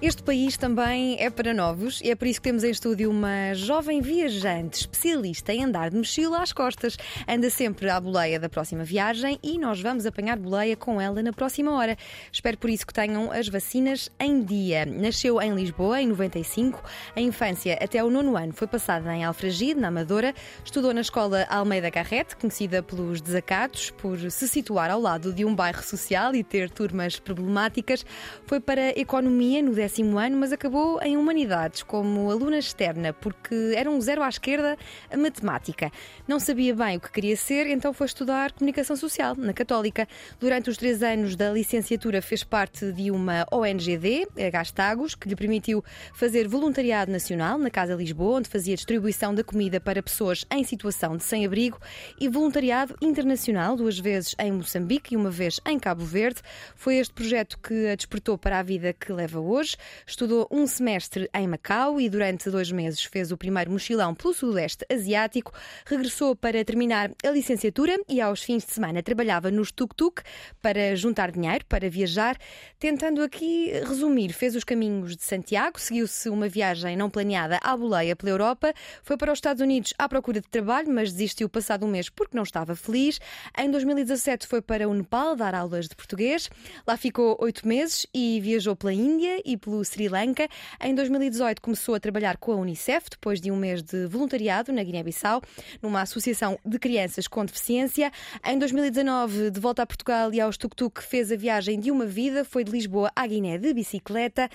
Este país também é para novos e é por isso que temos em estúdio uma jovem viajante especialista em andar de mochila às costas. Anda sempre à boleia da próxima viagem e nós vamos apanhar boleia com ela na próxima hora. Espero por isso que tenham as vacinas em dia. Nasceu em Lisboa em 95. A infância até o nono ano foi passada em Alfragide, na Amadora. Estudou na escola Almeida Garrete, conhecida pelos desacatos, por se situar ao lado de um bairro social e ter turmas problemáticas. Foi para Economia no décimo ano, mas acabou em Humanidades como aluna externa, porque era um zero à esquerda a matemática. Não sabia bem o que queria ser, então foi estudar Comunicação Social na Católica. Durante os três anos da licenciatura fez parte de uma ONGD, a Gastagos, que lhe permitiu fazer voluntariado nacional na Casa Lisboa, onde fazia distribuição da comida para pessoas em situação de sem-abrigo, e voluntariado internacional, duas vezes em Moçambique e uma vez em Cabo Verde. Foi este projeto que a despertou para a vida que leva hoje. Estudou um semestre em Macau e durante dois meses fez o primeiro mochilão pelo Sudeste Asiático. Regressou para terminar a licenciatura e aos fins de semana trabalhava nos tuk-tuk para juntar dinheiro para viajar. Tentando aqui resumir, fez os caminhos de Santiago, seguiu-se uma viagem não planeada à boleia pela Europa, foi para os Estados Unidos à procura de trabalho, mas desistiu passado um mês porque não estava feliz. Em 2017 foi para o Nepal dar aulas de português. Lá ficou oito meses e viajou pela Índia e pelo Sri Lanka. Em 2018 começou a trabalhar com a Unicef, depois de um mês de voluntariado na Guiné-Bissau, numa associação de crianças com deficiência. Em 2019, de volta a Portugal e aos tuk-tuk, fez a viagem de uma vida, foi de Lisboa à Guiné de bicicleta.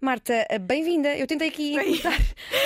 Marta, bem-vinda. Eu tentei aqui encurtar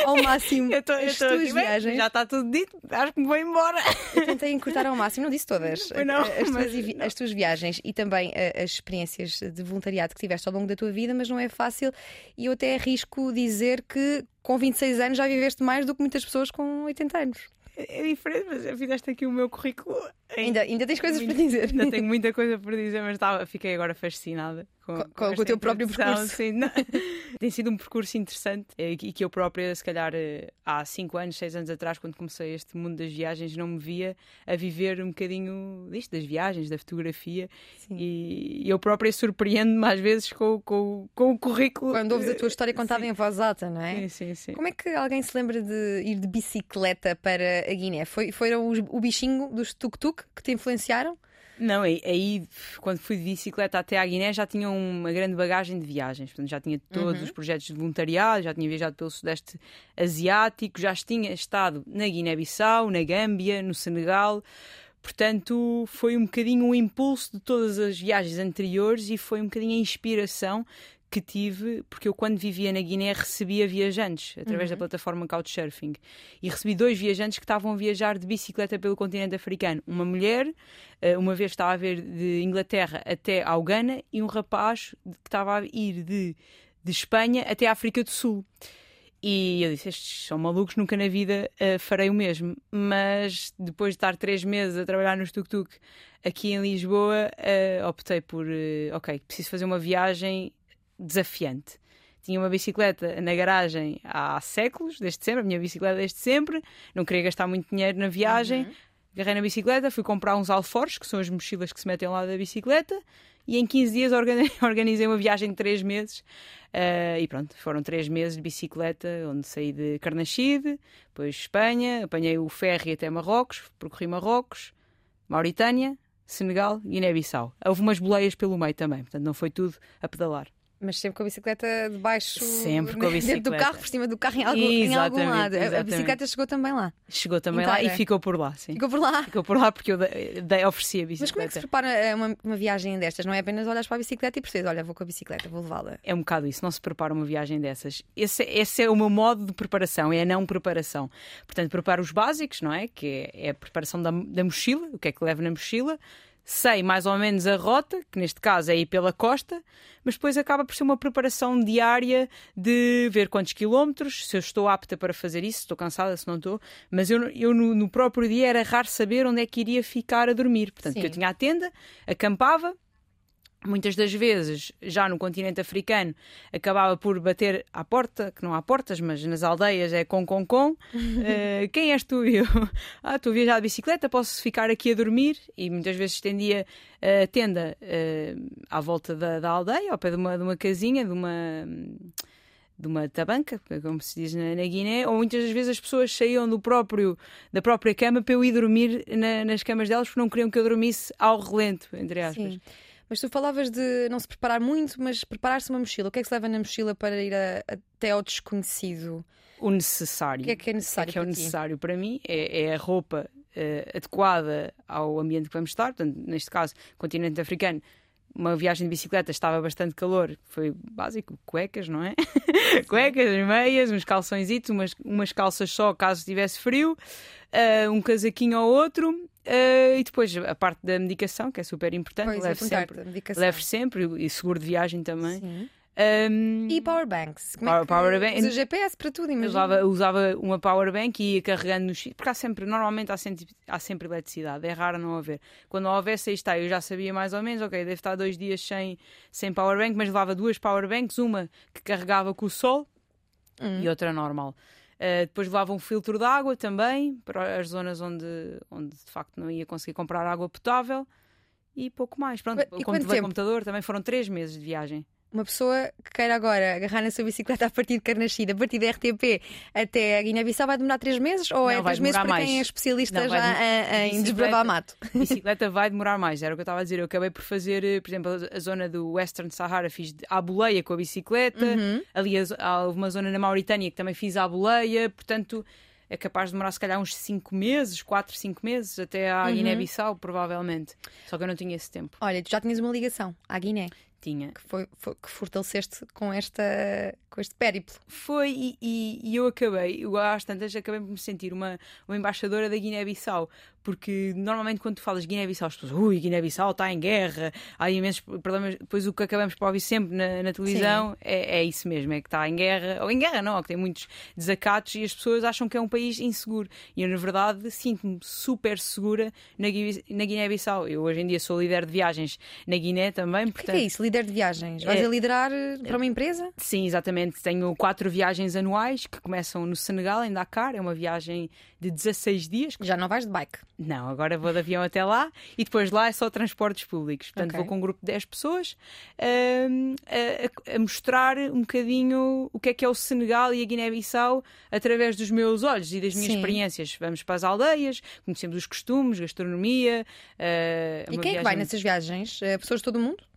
ao máximo Eu tô, eu as tuas aqui, bem, viagens. Já está tudo dito, acho que me vou embora. Eu tentei encurtar ao máximo, não disse todas, não, as, mas tuas, as tuas viagens e também eh, as experiências de voluntariado que tiveste ao longo da tua vida, mas não é fácil e eu até arrisco dizer que com 26 anos já viveste mais do que muitas pessoas com 80 anos. É diferente, mas já fizeste aqui o meu currículo. Ainda, ainda tens coisas para Muito- dizer. Ainda tenho muita coisa para dizer, mas estava, fiquei agora fascinada com, Com- com o esta teu próprio percurso. sim. Tem sido um percurso interessante eh, e que eu própria, se calhar eh, há 5 anos, 6 anos atrás, quando comecei este mundo das viagens, não me via a viver um bocadinho disto, das viagens, da fotografia. Sim. E eu própria surpreendo-me às vezes com, com, com o currículo. Quando ouves a tua história contada sim. em voz alta, não é? Sim, sim, sim. Como é que alguém se lembra de ir de bicicleta para a Guiné? Foi, foram os- o bichinho dos tuk-tuk que te influenciaram? Não, aí, quando fui de bicicleta até à Guiné já tinha uma grande bagagem de viagens. Portanto, já tinha todos os projetos de voluntariado, já tinha viajado pelo Sudeste Asiático, já tinha estado na Guiné-Bissau, na Gâmbia, no Senegal. Portanto, foi um bocadinho o impulso de todas as viagens anteriores e foi um bocadinho a inspiração que tive, porque eu quando vivia na Guiné recebia viajantes através da plataforma Couchsurfing e recebi dois viajantes que estavam a viajar de bicicleta pelo continente africano. Uma mulher, eh, uma vez estava a ver de Inglaterra até ao Ghana e um rapaz que estava a ir de, de Espanha até a África do Sul. E eu disse: Estes são malucos, nunca na vida eh, farei o mesmo. Mas depois de estar três meses a trabalhar no tuk-tuk aqui em Lisboa, eh, optei por: eh, ok, preciso fazer uma viagem desafiante. Tinha uma bicicleta na garagem há séculos, desde sempre, a minha bicicleta desde sempre, não queria gastar muito dinheiro na viagem. Agarrei na bicicleta, fui comprar uns alforjes, que são as mochilas que se metem lá da bicicleta, e em 15 dias organi- organizei uma viagem de 3 meses. Eh, e pronto, foram 3 meses de bicicleta, onde saí de Carnaxide, depois Espanha, apanhei o ferry até Marrocos, percorri Marrocos, Mauritânia, Senegal e Guiné-Bissau. Houve umas boleias pelo meio também, portanto não foi tudo a pedalar. Mas sempre com a bicicleta debaixo. Sempre com a Dentro do bicicleta. carro, por cima do carro, em algum, em algum Exatamente, lado. A- A exatamente. bicicleta chegou também lá. Chegou também lá e ficou por lá, sim. Ficou por lá. Ficou por lá porque eu dei, dei- ofereci a bicicleta. Mas como é que se prepara eh, uma, uma viagem destas? Não é apenas olhas para a bicicleta e percebes, olha, vou com a bicicleta, vou levá-la. É um bocado isso, não se prepara uma viagem dessas. Esse, esse é o meu modo de preparação, é a não preparação. Portanto, preparo os básicos, não é? Que é, é a preparação da, da mochila, o que é que levo na mochila. Sei mais ou menos a rota, que neste caso é ir pela costa, mas depois acaba por ser uma preparação diária de ver quantos quilómetros, se eu estou apta para fazer isso, se estou cansada, se não estou. Mas eu, eu no, no, próprio dia era raro saber onde é que iria ficar a dormir. Portanto, eu tinha a tenda, acampava, muitas das vezes, já no continente africano, acabava por bater à porta, que não há portas, mas nas aldeias é com, com, com. Uh, quem és tu? Eu, ah, estou a viajar de bicicleta, posso ficar aqui a dormir? E muitas vezes estendia a tenda uh, à volta da, da, aldeia, ao pé de uma, de uma casinha, de uma de uma tabanca, como se diz na, na, Guiné, ou muitas das vezes as pessoas saíam do próprio, da própria cama para eu ir dormir na, nas camas delas porque não queriam que eu dormisse ao relento, entre aspas. Sim. Mas tu falavas de não se preparar muito, mas preparar-se uma mochila. O que é que se leva na mochila para ir a, até ao desconhecido? O necessário. O que é que é necessário? O que é, que é o necessário para mim é, é a roupa uh, adequada ao ambiente que vamos estar. Portanto, neste caso, continente africano, uma viagem de bicicleta estava bastante calor, foi básico, cuecas, não é? cuecas, meias, uns calções, umas, umas calças só caso tivesse frio, uh, um casaquinho ou outro. Uh, e depois a parte da medicação, que é super importante, pois, leve, sempre, leve sempre, e seguro de viagem também. Sim. Um, e powerbanks? Como power, é power bank, usa GPS para tudo, imagina. Usava, usava uma powerbank e ia carregando nos porque há sempre, normalmente há sempre, há sempre eletricidade, é raro não haver. Quando houvesse, aí está, eu já sabia mais ou menos, ok, deve estar dois dias sem, sem powerbank, mas levava duas powerbanks, uma que carregava com o sol hum. e outra normal. Uh, depois levava um filtro de água também, para as zonas onde, onde de facto não ia conseguir comprar água potável e pouco mais. Pronto, e como computador, também foram três meses de viagem uma pessoa que queira agora agarrar na sua bicicleta a partir de Carnachida, a partir da RTP até a Guiné-Bissau, vai demorar três meses? Ou é não, é três meses para mais. quem é especialista não, já em, em desbravar mato? A bicicleta vai demorar mais, era o que eu estava a dizer. Eu acabei por fazer, eh, por exemplo, a zona do Western Sahara, fiz à boleia com a bicicleta. Uhum. Ali há uma zona na Mauritânia que também fiz à boleia, portanto é capaz de demorar se calhar uns 5 meses, 4, 5 meses, até à uhum. Guiné-Bissau, provavelmente. Só que eu não tinha esse tempo. Olha, tu já tinhas uma ligação à Guiné. Tinha. Que, foi, foi, que fortaleceste com, esta, com este périplo. Foi, e, e, e eu acabei, eu às tantas acabei por me sentir uma, uma embaixadora da Guiné-Bissau, porque normalmente quando tu falas Guiné-Bissau, as pessoas, ui, Guiné-Bissau está em guerra, há imensos problemas. Depois o que acabamos por ouvir sempre na, na televisão é, é, isso mesmo, é que está em guerra, ou em guerra não, que tem muitos desacatos e as pessoas acham que é um país inseguro. E eu, na verdade, sinto-me super segura na, na Guiné-Bissau. Eu hoje em dia sou líder de viagens na Guiné também. O portanto... que é isso, líder de viagens? Vais é... a liderar eh, para uma empresa? Sim, exatamente. Tenho quatro viagens anuais que começam no Senegal, em Dakar. É uma viagem de 16 dias. Já não vais de bike? Não, agora vou de avião até lá e depois lá é só transportes públicos. Portanto, okay. vou com um grupo de 10 pessoas uh, a, a, mostrar um bocadinho o que é que é o Senegal e a Guiné-Bissau através dos meus olhos e das minhas Sim. experiências. Vamos para as aldeias, conhecemos os costumes, gastronomia. Uh, e quem viagem... é que vai nessas viagens? Uh, pessoas de todo o mundo?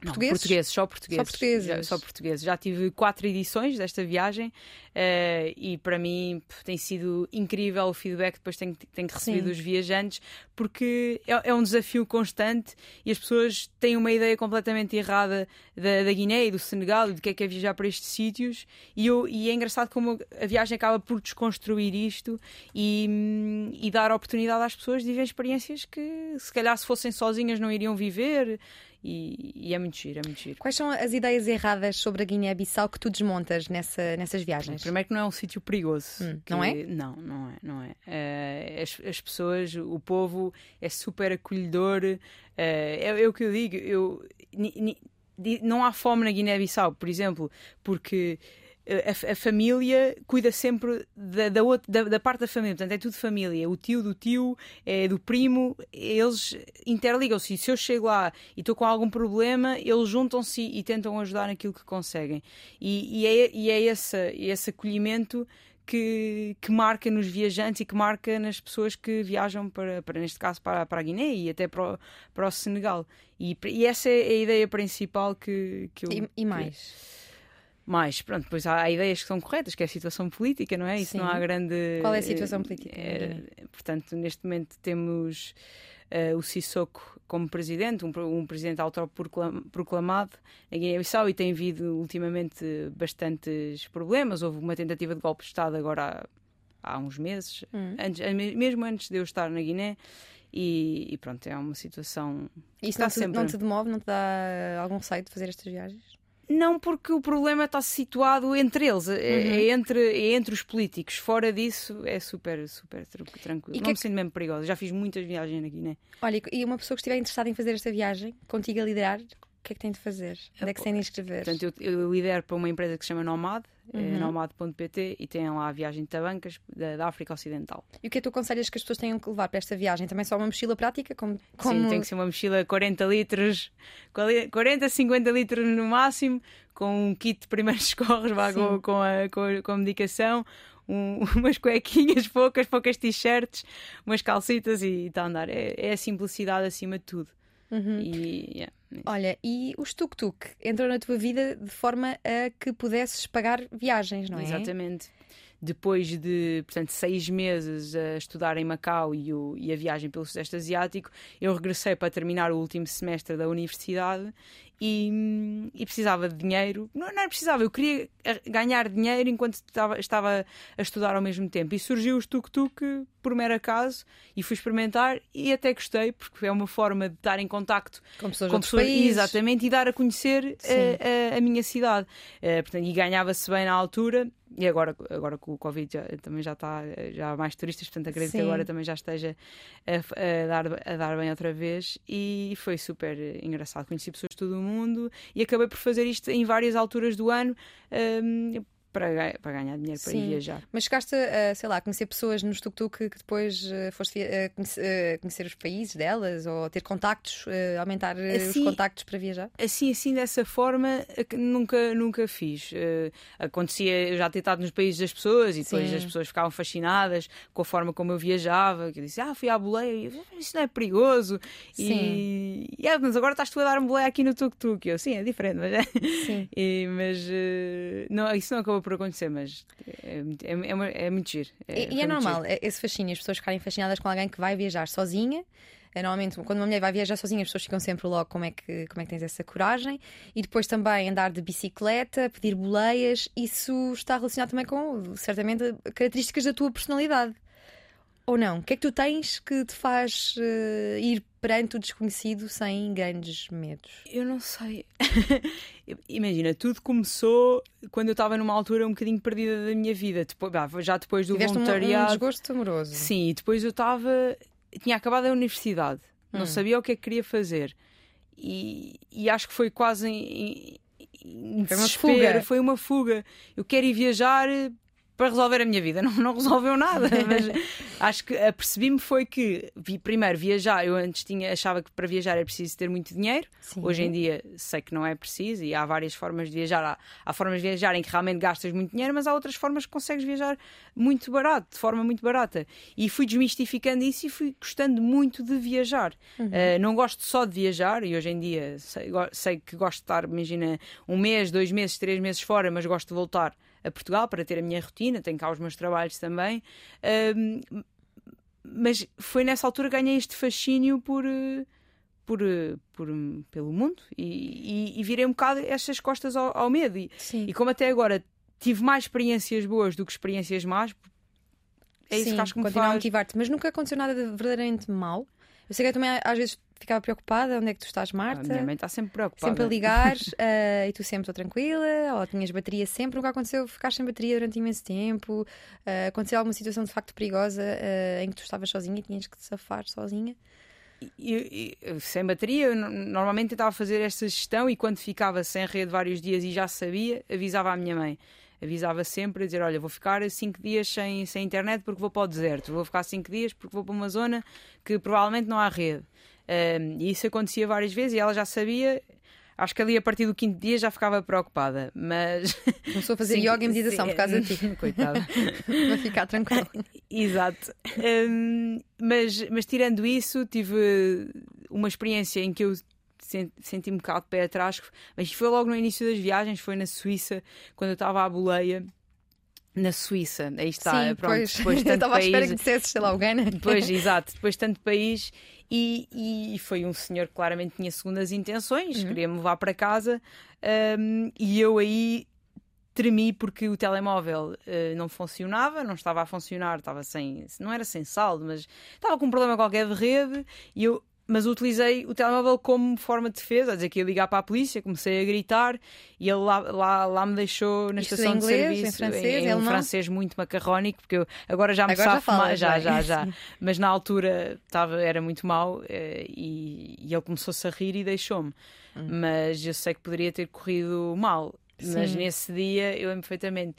Portugueses? portugueses, só portugueses. Só portugueses. Já, só portugueses. Já tive quatro edições desta viagem uh, e para mim tem sido incrível o feedback que depois tenho, tenho recebido dos viajantes, porque é, é, um desafio constante e as pessoas têm uma ideia completamente errada da, da Guiné e do Senegal e do que é que é viajar para estes sítios. E, eu, e é engraçado como a viagem acaba por desconstruir isto e, e dar oportunidade às pessoas de viver experiências que se calhar se fossem sozinhas não iriam viver. E, e, é muito giro, é muito giro. Quais são as ideias erradas sobre a Guiné-Bissau que tu desmontas nessa, nessas viagens? Primeiro que não é um sítio perigoso. Hum, não é? Não, não é, não é. Uh, as, as, pessoas, o povo é super acolhedor. Uh, é, é, o que eu digo, eu, ni, ni, não há fome na Guiné-Bissau, por exemplo, porque a, a, família cuida sempre da, da, outra, da, da, parte da família, portanto é tudo família. O tio do tio, é do primo, eles interligam-se. Se eu chego lá e estou com algum problema, eles juntam-se e tentam ajudar naquilo que conseguem. E, e é, e é esse, esse acolhimento que, que, marca nos viajantes e que marca nas pessoas que viajam para, para neste caso, para, para a Guiné e até para o, para o Senegal. E, e essa é a ideia principal que, que eu. E, e mais? Que, mais, pronto, depois há, há, ideias que são corretas, que é a situação política, não é? Isso Sim. não há grande. Qual é a situação política? É, portanto, neste momento temos uh, o Sissoko como presidente, um, um presidente autoproclamado na Guiné-Bissau e tem havido ultimamente bastantes problemas. Houve uma tentativa de golpe de Estado agora há, há uns meses, hum. antes, mesmo antes de eu estar na Guiné. E, e pronto, é uma situação. Isso não te, sempre... não te demove, não te dá algum receio de fazer estas viagens? Não, porque o problema está situado entre eles, é, uhum. é, entre, é entre os políticos. Fora disso, é super, super tranquilo. E não que... me sinto mesmo perigosa. Já fiz muitas viagens aqui, né? Olha, e uma pessoa que estiver interessada em fazer esta viagem, contigo a liderar, que é que tem de fazer? Onde é que se tem de inscrever? Portanto, eu, eu lidero para uma empresa que se chama Nomad, é uhum. é nomad.pt, e tem lá a viagem de Tabancas da, da, África Ocidental. E o que é que tu aconselhas que as pessoas tenham que levar para esta viagem? Também só uma mochila prática? Como, como... Sim, tem que ser uma mochila 40 litros, 40, 50 litros no máximo, com um kit de primeiros socorros, com, com, a, com, a, com a medicação, um, umas cuequinhas poucas, poucas t-shirts, umas calcitas e está a andar. É, é, a simplicidade acima de tudo. Uhum. E, yeah. Olha, e o tuk-tuk entrou na tua vida de forma a que pudesses pagar viagens, não é? Exatamente. Depois de, portanto, seis meses a estudar em Macau e, o, e a viagem pelo Sudeste Asiático, eu regressei para terminar o último semestre da universidade e, e, precisava de dinheiro. Não, não precisava, eu queria ganhar dinheiro enquanto estava, estava a estudar ao mesmo tempo. E surgiu o tuk-tuk por mero acaso e fui experimentar e até gostei, porque é uma forma de estar em contacto com pessoas, com pessoas exatamente, e dar a conhecer a, a, a, minha cidade. Uh, portanto, e ganhava-se bem na altura. E agora, agora com o Covid já, também já está já há mais turistas, portanto acredito Sim. que agora também já esteja a, a, dar, a dar bem outra vez. E foi super engraçado. Conheci pessoas de todo o mundo e acabei por fazer isto em várias alturas do ano. Um, para, para ganhar dinheiro para ir viajar. Mas chegaste a, sei lá, conhecer pessoas no tuk-tuk que, que depois uh, foste uh, conhecer, uh, conhecer, os países delas ou ter contactos, aumentar assim, os contactos para viajar? Assim, assim, dessa forma, nunca, nunca fiz. acontecia eu já ter estado nos países das pessoas e depois Sim. as pessoas ficavam fascinadas com a forma como eu viajava. Que eu disse, ah, fui à boleia, isso não é perigoso. Sim. E, e é, mas agora estás tu a dar-me boleia aqui no tuk-tuk. Eu, sim, é diferente, mas, é. Sim. e, mas não, isso não acabou por acontecer, mas é, é, é, é muito giro. É, e, é normal giro. esse fascínio, as pessoas ficarem fascinadas com alguém que vai viajar sozinha. É, normalmente, quando uma mulher vai viajar sozinha, as pessoas ficam sempre logo como é, que, como é que tens essa coragem. E depois também andar de bicicleta, pedir boleias, isso está relacionado também com, certamente, características da tua personalidade. Ou não? O que é que tu tens que te faz uh, ir perante o desconhecido sem grandes medos? Eu não sei. Imagina, tudo começou quando eu estava numa altura um bocadinho perdida da minha vida. Depois, já depois do Tiveste voluntariado. Um, um desgosto amoroso. Sim, e depois eu estava. Tinha acabado a universidade, hum. não sabia o que é que queria fazer. E, e acho que foi quase em, em foi uma fuga. Foi uma fuga. Eu quero ir viajar para resolver a minha vida. Não, não resolveu nada, mas acho que apercebi-me foi que vi, primeiro viajar, eu antes tinha, achava que para viajar era preciso ter muito dinheiro. Sim. Hoje em dia sei que não é preciso e há várias formas de viajar. Há, há, formas de viajar em que realmente gastas muito dinheiro, mas há outras formas que consegues viajar muito barato, de forma muito barata. E fui desmistificando isso e fui gostando muito de viajar. Uhum. Uh, não gosto só de viajar e hoje em dia sei, sei que gosto de estar, imagina, um mês, dois meses, três meses fora, mas gosto de voltar a Portugal para ter a minha rotina, tenho cá os meus trabalhos também. Um, mas foi nessa altura que ganhei este fascínio por, eh, por, eh, por, pelo mundo e, e, e, virei um bocado estas costas ao, ao medo. E, e, como até agora tive mais experiências boas do que experiências más, é isso Sim, que acho que me faz... a motivar-te, mas nunca aconteceu nada de verdadeiramente mal. Eu sei que eu também às vezes ficava preocupada, onde é que tu estás, Marta? A minha mãe está sempre preocupada. Sempre a ligar uh, e tu sempre estou tranquila, ou tinhas bateria sempre, nunca aconteceu ficar sem bateria durante imenso tempo, uh, aconteceu alguma situação de facto perigosa uh, em que tu estavas sozinha e tinhas que te safar sozinha? E, e, sem bateria, eu normalmente tentava fazer esta gestão e quando ficava sem rede vários dias e já sabia, avisava à minha mãe avisava sempre a dizer: Olha, vou ficar 5 dias sem, sem internet porque vou para o deserto, vou ficar 5 dias porque vou para uma zona que provavelmente não há rede. Um, e isso acontecia várias vezes e ela já sabia. Acho que ali a partir do quinto dia já ficava preocupada, mas. Começou a fazer sim, yoga e meditação sim, por causa de ti. Coitada. Vai ficar tranquilo. Exato. Um, mas, mas tirando isso, tive uma experiência em que eu senti um bocado de pé atrás, mas foi logo no início das viagens, foi na Suíça, quando eu estava à boleia. Na Suíça, aí está. Sim, pronto, pois. depois de tanto estava país, à espera que dissesses, sei lá, o. Depois, exato, depois de tanto país e, e, foi um senhor que claramente tinha segundas intenções, uhum. queria me levar para casa um, e eu aí tremi porque o telemóvel uh, não funcionava, não estava a funcionar, estava sem, não era sem saldo, mas estava com um problema qualquer de rede e eu mas utilizei o telemóvel como forma de defesa, a dizer que ia ligar para a polícia, comecei a gritar e ele lá, lá, lá me deixou na Isto estação em inglês, de serviço em francês, em, um alemão? francês muito macarrónico, porque eu agora já me Agora já safo falas mais, já, já, já. Mas na altura estava, era muito mau eh, e, e ele começou-se a rir e deixou-me. Mas eu sei que poderia ter corrido mal. Mas Sim. nesse dia eu lembro perfeitamente.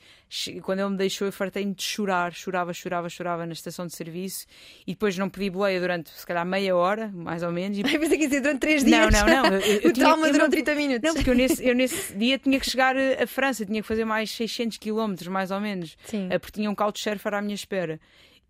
Quando ele me deixou, eu fartei-me de chorar, chorava, chorava, chorava na estação de serviço e depois não pedi boleia durante se calhar meia hora, mais ou menos. E Ai, pensei que ia dizer durante 3 Não, dias. não, não. Eu- eu o tinha- trauma durou não- 30 minutos. Não, porque eu nesse, eu nesse dia tinha que chegar a França, tinha que fazer mais 600 km, mais ou menos, Sim. eh, porque tinha um couchsurfer à minha espera.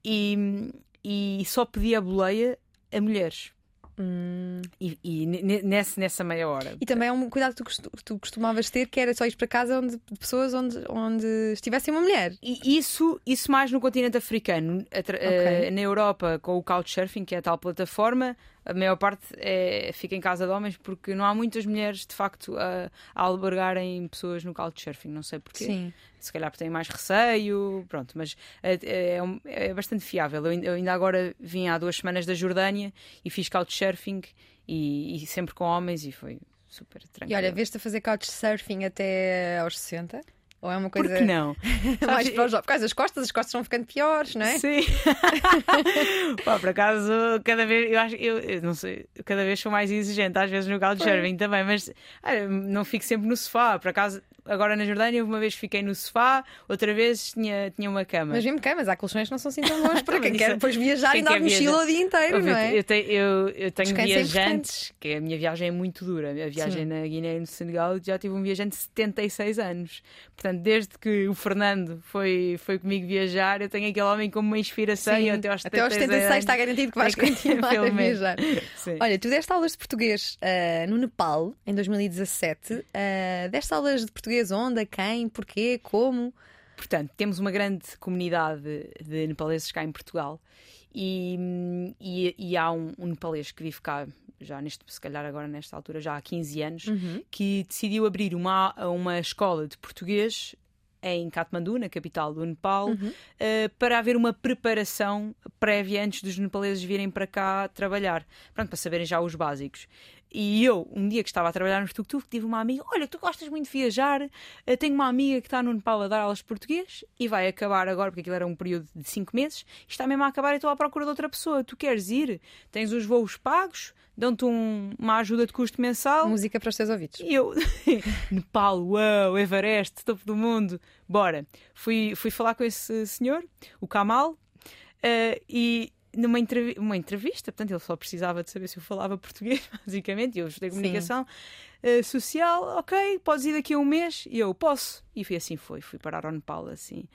E, e só pedi a boleia a mulheres. Hum. E, e ne- nesse, nessa meia hora. E também é um cuidado que tu, costumavas ter, que era só ir para casa onde, de pessoas onde, onde estivesse uma mulher. E isso, isso mais no continente africano. Atra- eh, na Europa, com o Couchsurfing, que é a tal plataforma, a maior parte é, fica em casa de homens porque não há muitas mulheres, de facto, a, a albergarem pessoas no Couchsurfing. Não sei porquê. Sim. Se calhar porque têm mais receio, pronto, mas é, é é bastante fiável. Eu, ainda- eu ainda agora vim há duas semanas da Jordânia e fiz Couchsurfing e, e sempre com homens e foi super tranquilo. E olha, vês-te a fazer couchsurfing até aos 60? Ou é uma Por coisa que não? mais para os? Por causa das costas, as costas vão ficando piores, não é? Sim. Pá, por acaso, cada vez, eu acho, eu, eu não sei, cada vez sou mais exigente, às vezes no couchsurfing também, mas olha, não fico sempre no sofá. Por acaso, agora na Jordânia, uma vez fiquei no sofá, outra vez tinha, tinha uma cama. Mas mesmo camas, há colchões que não são assim tão bons para quem Mas quer isso- depois viajar quem e dar mochila o dia inteiro, Ouve, não é? eu, tenho, eu, eu tenho Descanso é viajantes, que a minha viagem é muito dura. A viagem Sim. na Guiné e no Senegal já tive um viajante de 76 anos. Portanto, desde que o Fernando foi, foi comigo viajar, eu tenho aquele homem como uma inspiração Sim, e até aos 76 até aos 76 anos. está garantido que vais que- continuar a viajar. Sim. Olha, tu deste aulas de português ah, no Nepal em 2017. Ah, deste aulas de português onde, a quem, porquê, como? Portanto, temos uma grande comunidade de nepaleses cá em Portugal e, e, e há um, um nepalês que vive cá, já neste, se calhar agora nesta altura, já há 15 anos, que decidiu abrir uma, uma escola de português em Katmandu, na capital do Nepal, eh, para haver uma preparação prévia antes dos nepaleses virem para cá trabalhar, pronto, para saberem já os básicos. E eu, um dia que estava a trabalhar no tuk-tuk, tive uma amiga: Olha, tu gostas muito de viajar, eh, tenho uma amiga que está no Nepal a dar aulas de português e vai acabar agora, porque aquilo era um período de 5 meses, e está mesmo a acabar e estou à procura de outra pessoa. Tu queres ir? Tens os voos pagos, dão-te um- uma ajuda de custo mensal. Música para os teus ouvidos. E eu, Nepal, uau, Everest, topo do mundo, bora. Fui, fui falar com esse senhor, o Kamal, eh, e numa entrevi uma entrevista, portanto, ele só precisava de saber se eu falava português, basicamente, e eu estudei comunicação eh, social, ok, podes ir daqui a um mês? E eu, posso. E foi assim, foi, fui parar ao Nepal, assim.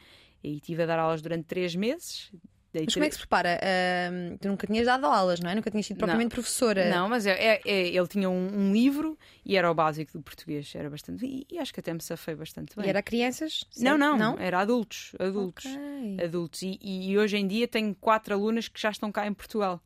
E estive a dar aulas durante três meses. Dei Mas como é que se prepara? Ah, tu nunca tinhas dado aulas, não é? Nunca tinhas sido propriamente professora. Não, mas é, é- é- ele tinha um, um livro e era o básico do português, era bastante. E, e acho que até me safei bastante bem. E era crianças? Não, não, não? era adultos, adultos, Ok. adultos. E, e hoje em dia tenho quatro alunas que já estão cá em Portugal.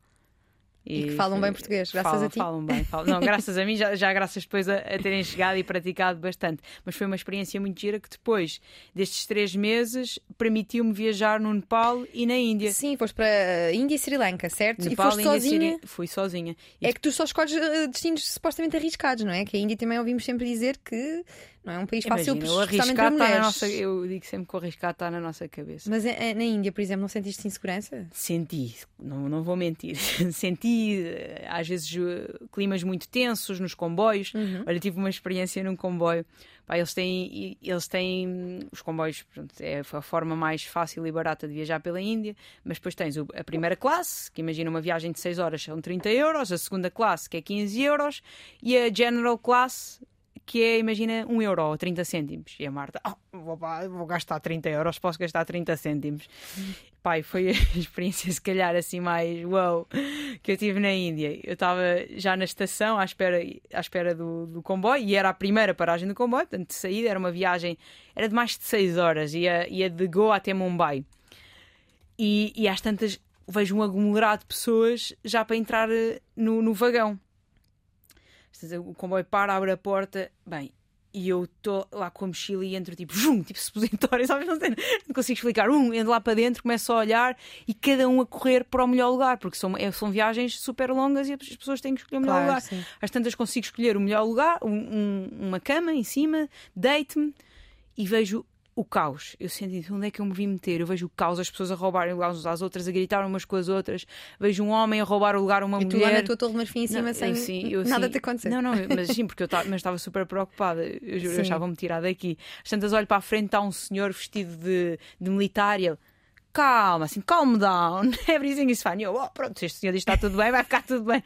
E que falam bem português, graças falam, a ti. Falam bem, falam. Não, graças a mim, já, já graças depois a, a terem chegado e praticado bastante. Mas foi uma experiência muito gira que depois destes três meses permitiu-me viajar no Nepal e na Índia. Sim, foste para Índia e Sri Lanka, certo? Nepal, e foste Índia, sozinha. Síria- Fui sozinha. E É que tu só escolhes eh, destinos supostamente arriscados, não é? Que a Índia também ouvimos sempre dizer que não é um país fácil, Imagina, o arriscado está na nossa. Eu digo sempre que o arriscado está na nossa cabeça. Mas eh, na Índia, por exemplo, não sentiste insegurança? Senti, não, não vou mentir, senti eh, às vezes eh, climas muito tensos nos comboios. Uhum. Olha, tive uma experiência num comboio. Pá, eles têm, eles têm os comboios, pronto, é a forma mais fácil e barata de viajar pela Índia, mas depois tens a primeira classe, que imagina uma viagem de 6 horas são 30 euros, a segunda classe, que é 15 euros, e a general class, que é, imagina, 1 euro ou 30 cêntimos. E a Marta, "Ah, vou, vou gastar 30 euros, posso gastar 30 cêntimos. Pai, foi a experiência, se calhar, assim, mais uau, que eu tive na Índia. Eu estava já na estação, à espera, à espera do, do comboio, e era a primeira paragem do comboio, portanto, de saída, era uma viagem, era de mais de 6 horas, ia, ia de Goa até Mumbai. E, e às tantas, vejo um aglomerado de pessoas já para entrar eh, no, no vagão. Dizer, O comboio para, abre a porta. Bem, e eu estou lá com a mochila e entro tipo, vum, tipo supositório, sabes? Não, não consigo explicar. Um, entro lá para dentro, começo a olhar e cada um a correr para o melhor lugar, porque são, é, são viagens super longas e as pessoas têm que escolher o melhor Claro, lugar. sim. Às tantas consigo escolher o melhor lugar, um- um- uma cama em cima, deito-me e vejo o caos. Eu senti onde é que eu me vim meter. Eu vejo o caos, as pessoas a roubarem lugar umas às outras, a gritar umas com as outras. Vejo um homem a roubar o lugar a uma E tu mulher. lá na tua torre marfim em cima Não, sem eu sim, eu nada sim. te acontecer. Não, não, eu- mas sim, porque eu estava, super preocupada. Eu juro, eu achava-me tirar daqui. Às tantas olho para a frente, está um senhor vestido de, de militar e ele. Calma, assim, calm down, everything is fine. E eu, oh, pronto, se este senhor diz que está tudo bem, vai ficar tudo bem.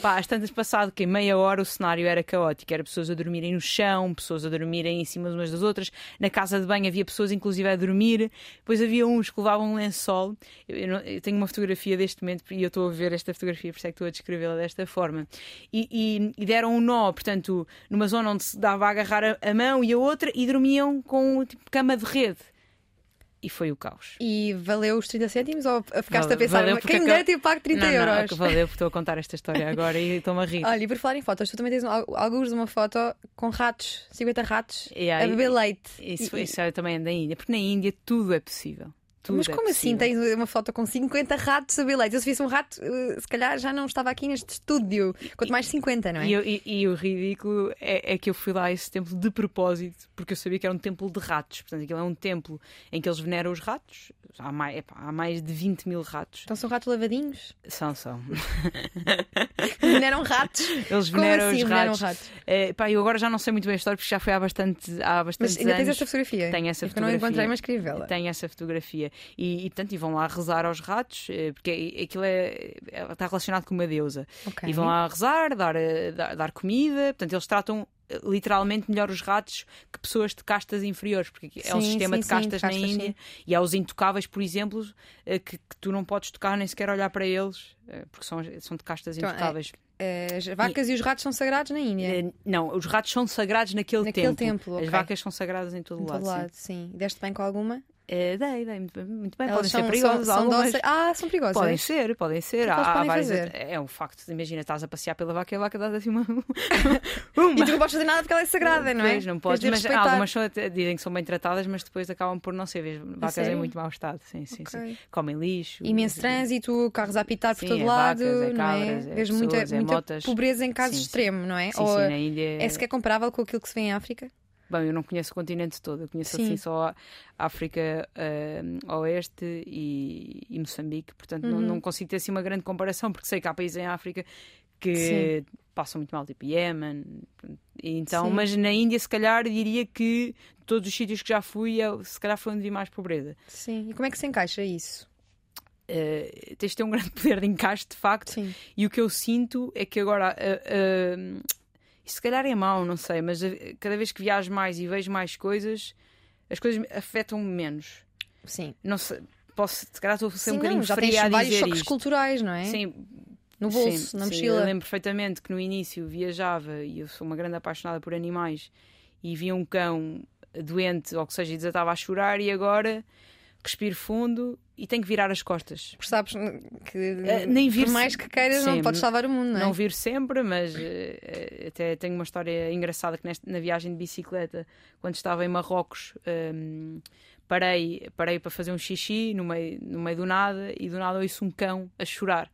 Pá, às tantas passado que em meia hora o cenário era caótico. Era pessoas a dormirem no chão, pessoas a dormirem em cima umas das outras. Na casa de banho havia pessoas, inclusive, a dormir. Depois havia uns que levavam um lençol. Eu, eu eu tenho uma fotografia deste momento e eu estou a ver esta fotografia, por isso é que estou a descrevê-la desta forma. E, e- e deram um nó, portanto, numa zona onde se dava a agarrar a, a mão e a outra e dormiam com tipo cama de rede. E foi o caos. E valeu os 30 cêntimos ou ficaste Valeu- a pensar, valeu "Mas porque quem me dera eu pago 30 não, não, euros? valeu porque estou a contar esta história agora e estou-me a rir. Olha, e por falar em fotos, tu também tens al- alguns de uma foto com ratos, 50 ratos, E a beber leite. Isso, E- isso é também da Índia, porque na Índia tudo é possível. Tudo Mas é como assim possível. tens uma foto com 50 ratos a? Eu se visse um rato, eh, se calhar já não estava aqui neste estúdio. Quanto mais 50, não é? E, e- e o ridículo é, é que eu fui lá a esse templo de propósito, porque eu sabia que era um templo de ratos. Portanto, aquilo é um templo em que eles veneram os ratos. Há mais, epá, há mais de 20 mil ratos. Então são ratos lavadinhos? São, são. Veneram ratos? Eles veneram assim os ratos. ratos? É, pá, eu agora já não sei muito bem a história, porque já foi há bastante, há bastante Mas ainda anos. tens esta fotografia? Tenho essa É que eu não encontrei, fotografia. mas queria vê-la. Tem essa fotografia. E, e portanto, e vão lá rezar aos ratos, eh, porque aquilo é, é- está relacionado com uma deusa. Ok. E vão lá rezar, dar, eh, dar, dar comida. Portanto, eles tratam literalmente melhor os ratos que pessoas de castas inferiores, porque aqui é um Sim, sistema sim, de sim, castas, castas, na Índia. sim. E há os intocáveis, por exemplo, eh, que, que tu não podes tocar nem sequer olhar para eles, eh, porque são, são de castas Então, é- intocáveis. As vacas e... os ratos são sagrados na Índia. Não, os ratos são sagrados naquele, Naquele templo. templo, As ok. vacas são sagradas em todo Em todo lado. lado, sim. Deste bem com alguma? Eh, dei, dei, muito bem, muito bem. Elas podem são, ser perigosas. são, são algumas- dóceis. Ah, são perigosas. Podem ser, podem ser. que elas podem várias-? É um facto. Imagina, estás a passear pela vaca e a vaca dá assim uma. uma. E tu não podes fazer nada porque ela é sagrada, não é? Pois, não podes, de mas respeitar. algumas são dizem que são bem tratadas, mas depois acabam por não ser. Vacas em muito mau estado. Sim, sim, Ok. sim. Comem lixo. Imenso trânsito, carros a apitar por todo é lado, vacas, é não cabras, é? é muita, pessoas, é muita motas. pobreza em caso Sim, sim. extremo, não é? Sim, Ou sim, na Índia. é sequer comparável com aquilo que se vê em África? Bem, eu não conheço o continente todo, eu conheço Sim. assim só a África eh, Oeste e, e Moçambique, portanto não, Uhum. não consigo ter assim uma grande comparação, porque sei que há países em África que passam muito mal, tipo Iémen, então, Sim. mas na Índia se calhar diria que todos os sítios que já fui, eu, se calhar foi onde vi mais pobreza. Sim. E como é que se encaixa isso? Eh, tens de ter um grande poder de encaixe, de facto, Sim. e o que eu sinto é que agora. Uh, uh, isso se calhar é mau, não sei, mas uh, cada vez que viajo mais e vejo mais coisas, as coisas afetam-me menos. Sim. Não sei, posso, se calhar estou a ser Sim, um bocadinho não, já tens a vários dizer choques isto. culturais, não é? Sim, No bolso, sim, na sim. mochila. Eu lembro perfeitamente que no início viajava e eu sou uma grande apaixonada por animais e via um cão doente ou que seja e desatava a chorar e agora respiro fundo e tenho que virar as costas. Porque sabes que Eh, nem vir por mais que queiras não podes salvar o mundo, não é? Não viro sempre, mas eh, até tenho uma história engraçada que nesta, na viagem de bicicleta, quando estava em Marrocos, ehm, parei, parei para fazer um xixi no meio, no meio do nada e do nada ouço um cão a chorar.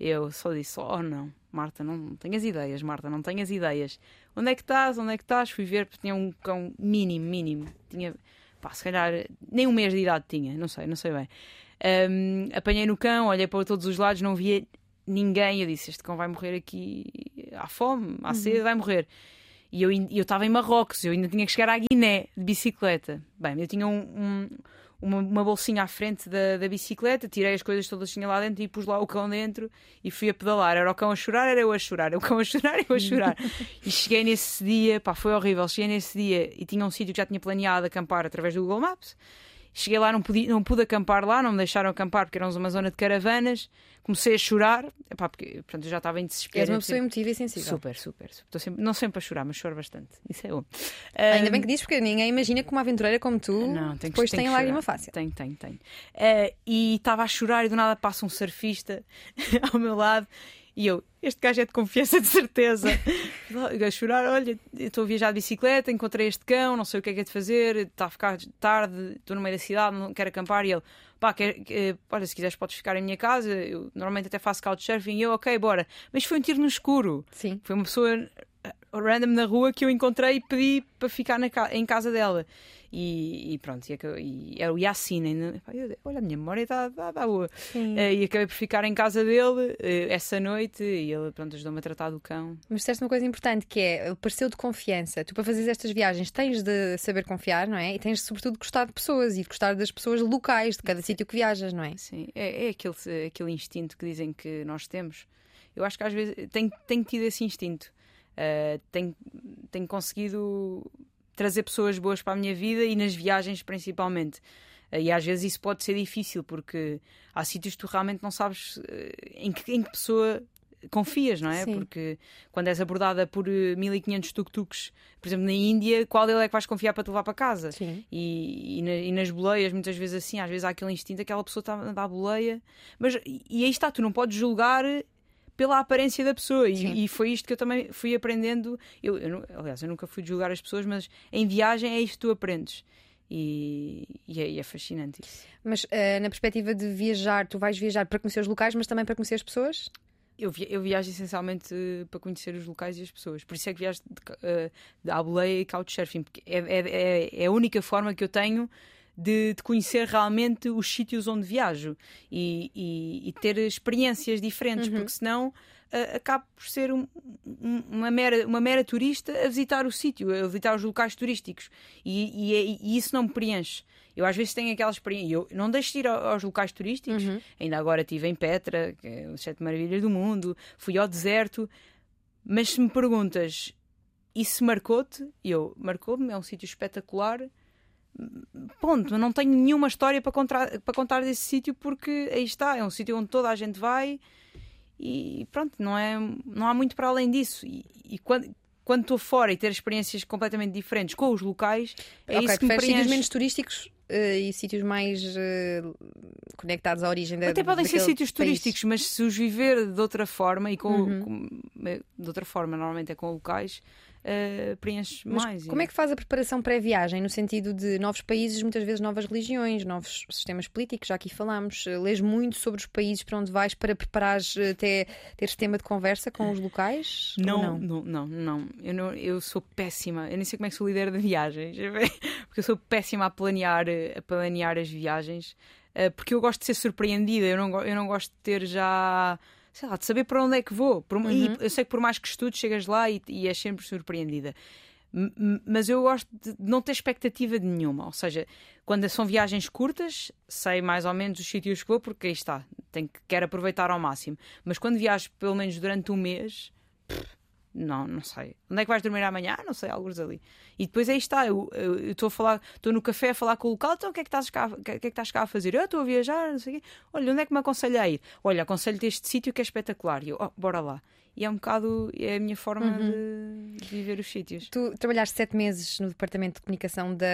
Eu só disse: Oh não, Marta, não tenhas ideias, Marta, não tenhas ideias. Onde é que estás? Onde é que estás? Fui ver, porque tinha um cão mínimo, mínimo. Tinha, pá, se calhar nem um mês de idade tinha, não sei, não sei bem. Ahm, apanhei no cão, olhei para todos os lados, não via ninguém. Eu disse: Este cão vai morrer aqui à fome, à sede, vai morrer. E eu estava em Marrocos, eu ainda tinha que chegar à Guiné de bicicleta. Bem, eu tinha um- um- uma, uma bolsinha à frente da, da bicicleta, tirei as coisas todas que tinha lá dentro e pus lá o cão dentro e fui a pedalar. Era o cão a chorar, era eu a chorar, era o cão a chorar, eu a chorar. e cheguei nesse dia, pá, foi horrível. Cheguei nesse dia e tinha um sítio que já tinha planeado acampar através do Google Maps. Cheguei lá, não, pude, não pude acampar lá, não me deixaram acampar porque éramos uma zona de caravanas. Comecei a chorar, epá, porque portanto, eu já estava em desespero. És uma pessoa emotiva e sensível. Super, super. super. Sempre, não sempre a chorar, mas choro bastante. Isso é bom. Ainda bem que dizes, porque ninguém imagina que uma aventureira como tu não, depois tem a lágrima fácil. Tem, tem, tem. Eh, e estava a chorar e do nada passa um surfista ao meu lado E eu, este gajo é de confiança de certeza. a chorar, olha, estou a viajar de bicicleta, encontrei este cão, não sei o que é que é de fazer, está a ficar tarde, estou no meio da cidade, não quero acampar. E ele, pá, quer, quer, olha, se quiseres podes ficar em minha casa, eu normalmente até faço couchsurfing. E eu, ok, bora. Mas foi um tiro no escuro. Sim. Foi uma pessoa random na rua que eu encontrei e pedi para ficar na, em casa dela. E, e pronto, e, e era o Yassin. Ainda, olha, a minha memória está tá, tá boa. Uh, e acabei por ficar em casa dele uh, essa noite e ele pronto, ajudou-me a tratar do cão. Mas disseste uma coisa importante que é pareceu de confiança. Tu, para fazer estas viagens, tens de saber confiar, não é? E tens sobretudo, de gostar de pessoas e de gostar das pessoas locais de cada sítio que viajas, não é? Sim, é, é aquele, aquele instinto que dizem que nós temos. Eu acho que às vezes tenho, tenho tido esse instinto. Uh, tenho, tenho conseguido trazer pessoas boas para a minha vida e nas viagens principalmente. Uh, e às vezes isso pode ser difícil porque há sítios que tu realmente não sabes uh, em, que, em que pessoa confias, não é? Sim. Porque quando és abordada por 1500 tuk-tuks, por exemplo, na Índia, qual dele é que vais confiar para te levar para casa? Sim. E, e, na, e, nas boleias, muitas vezes assim, às vezes há aquele instinto, aquela pessoa está a dar boleia, mas e aí está, tu não podes julgar pela aparência da pessoa. E, e, foi isto que eu também fui aprendendo. Eu, eu, aliás, eu nunca fui julgar as pessoas, mas em viagem é isto que tu aprendes. E, e, é, e é, fascinante isso. Mas uh, na perspectiva de viajar, tu vais viajar para conhecer os locais, mas também para conhecer as pessoas? Eu, via, eu viajo essencialmente para conhecer os locais e as pessoas. Por isso é que viajo de, uh, de aboleia e couchsurfing, porque é, é, é, é a única forma que eu tenho de, de conhecer realmente os sítios onde viajo e, e, e ter experiências diferentes, uhum. porque senão uh, acabo por ser um, um, uma, mera, uma mera turista a visitar o sítio, a visitar os locais turísticos e, e, e, isso não me preenche. Eu às vezes tenho aquela experiência, eu não deixo de ir aos locais turísticos, uhum. ainda agora estive em Petra, que é as sete maravilhas do mundo, fui ao deserto, mas se me perguntas, isso marcou-te? Eu, marcou-me, é um sítio espetacular, ponto, não tenho nenhuma história para contar, para contar desse sítio porque aí está, é um sítio onde toda a gente vai e pronto, não, é, não há muito para além disso. E, e quando, quando estou fora e ter experiências completamente diferentes com os locais, é okay, isso que me preenche. sítios menos turísticos uh, e sítios mais uh, conectados à origem da Até podem ser sítios país. turísticos, mas se os viver de outra forma e com, uhum. com, de outra forma, normalmente é com locais, uh, preenche Mas mais. Como é que faz a preparação pré-viagem, no sentido de novos países, muitas vezes novas religiões, novos sistemas políticos? Já aqui falámos. Uh, lês muito sobre os países para onde vais para preparares uh, até teres tema de conversa com os locais? Não, não, não, não. Eu, não, eu sou péssima. Eu nem sei como é que sou líder de viagens, porque eu sou péssima a planear, a planear as viagens. Porque eu gosto de ser surpreendida, eu não, eu não gosto de ter já sei lá, de saber para onde é que vou. Por, uhum. E eu sei que por mais que estudes, chegas lá e, e és sempre surpreendida. mas eu gosto de não ter expectativa de nenhuma. Ou seja, quando são viagens curtas, sei mais ou menos os sítios que vou, porque aí está, tenho que, quero aproveitar ao máximo. Mas quando viajo pelo menos durante um mês, pff, não, não sei. Onde é que vais dormir amanhã? Não sei, alguns ali. E depois aí está, eu estou a falar, estou no café a falar com o local, então o que é que estás cá, que é que estás cá a fazer? Eu estou a viajar, não sei o quê. Olha, onde é que me aconselha a ir? Olha, aconselho-te este sítio que é espetacular. E eu, oh, bora lá e é um bocado é a minha forma uhum. de, de, viver os sítios. Tu trabalhaste sete meses no departamento de comunicação da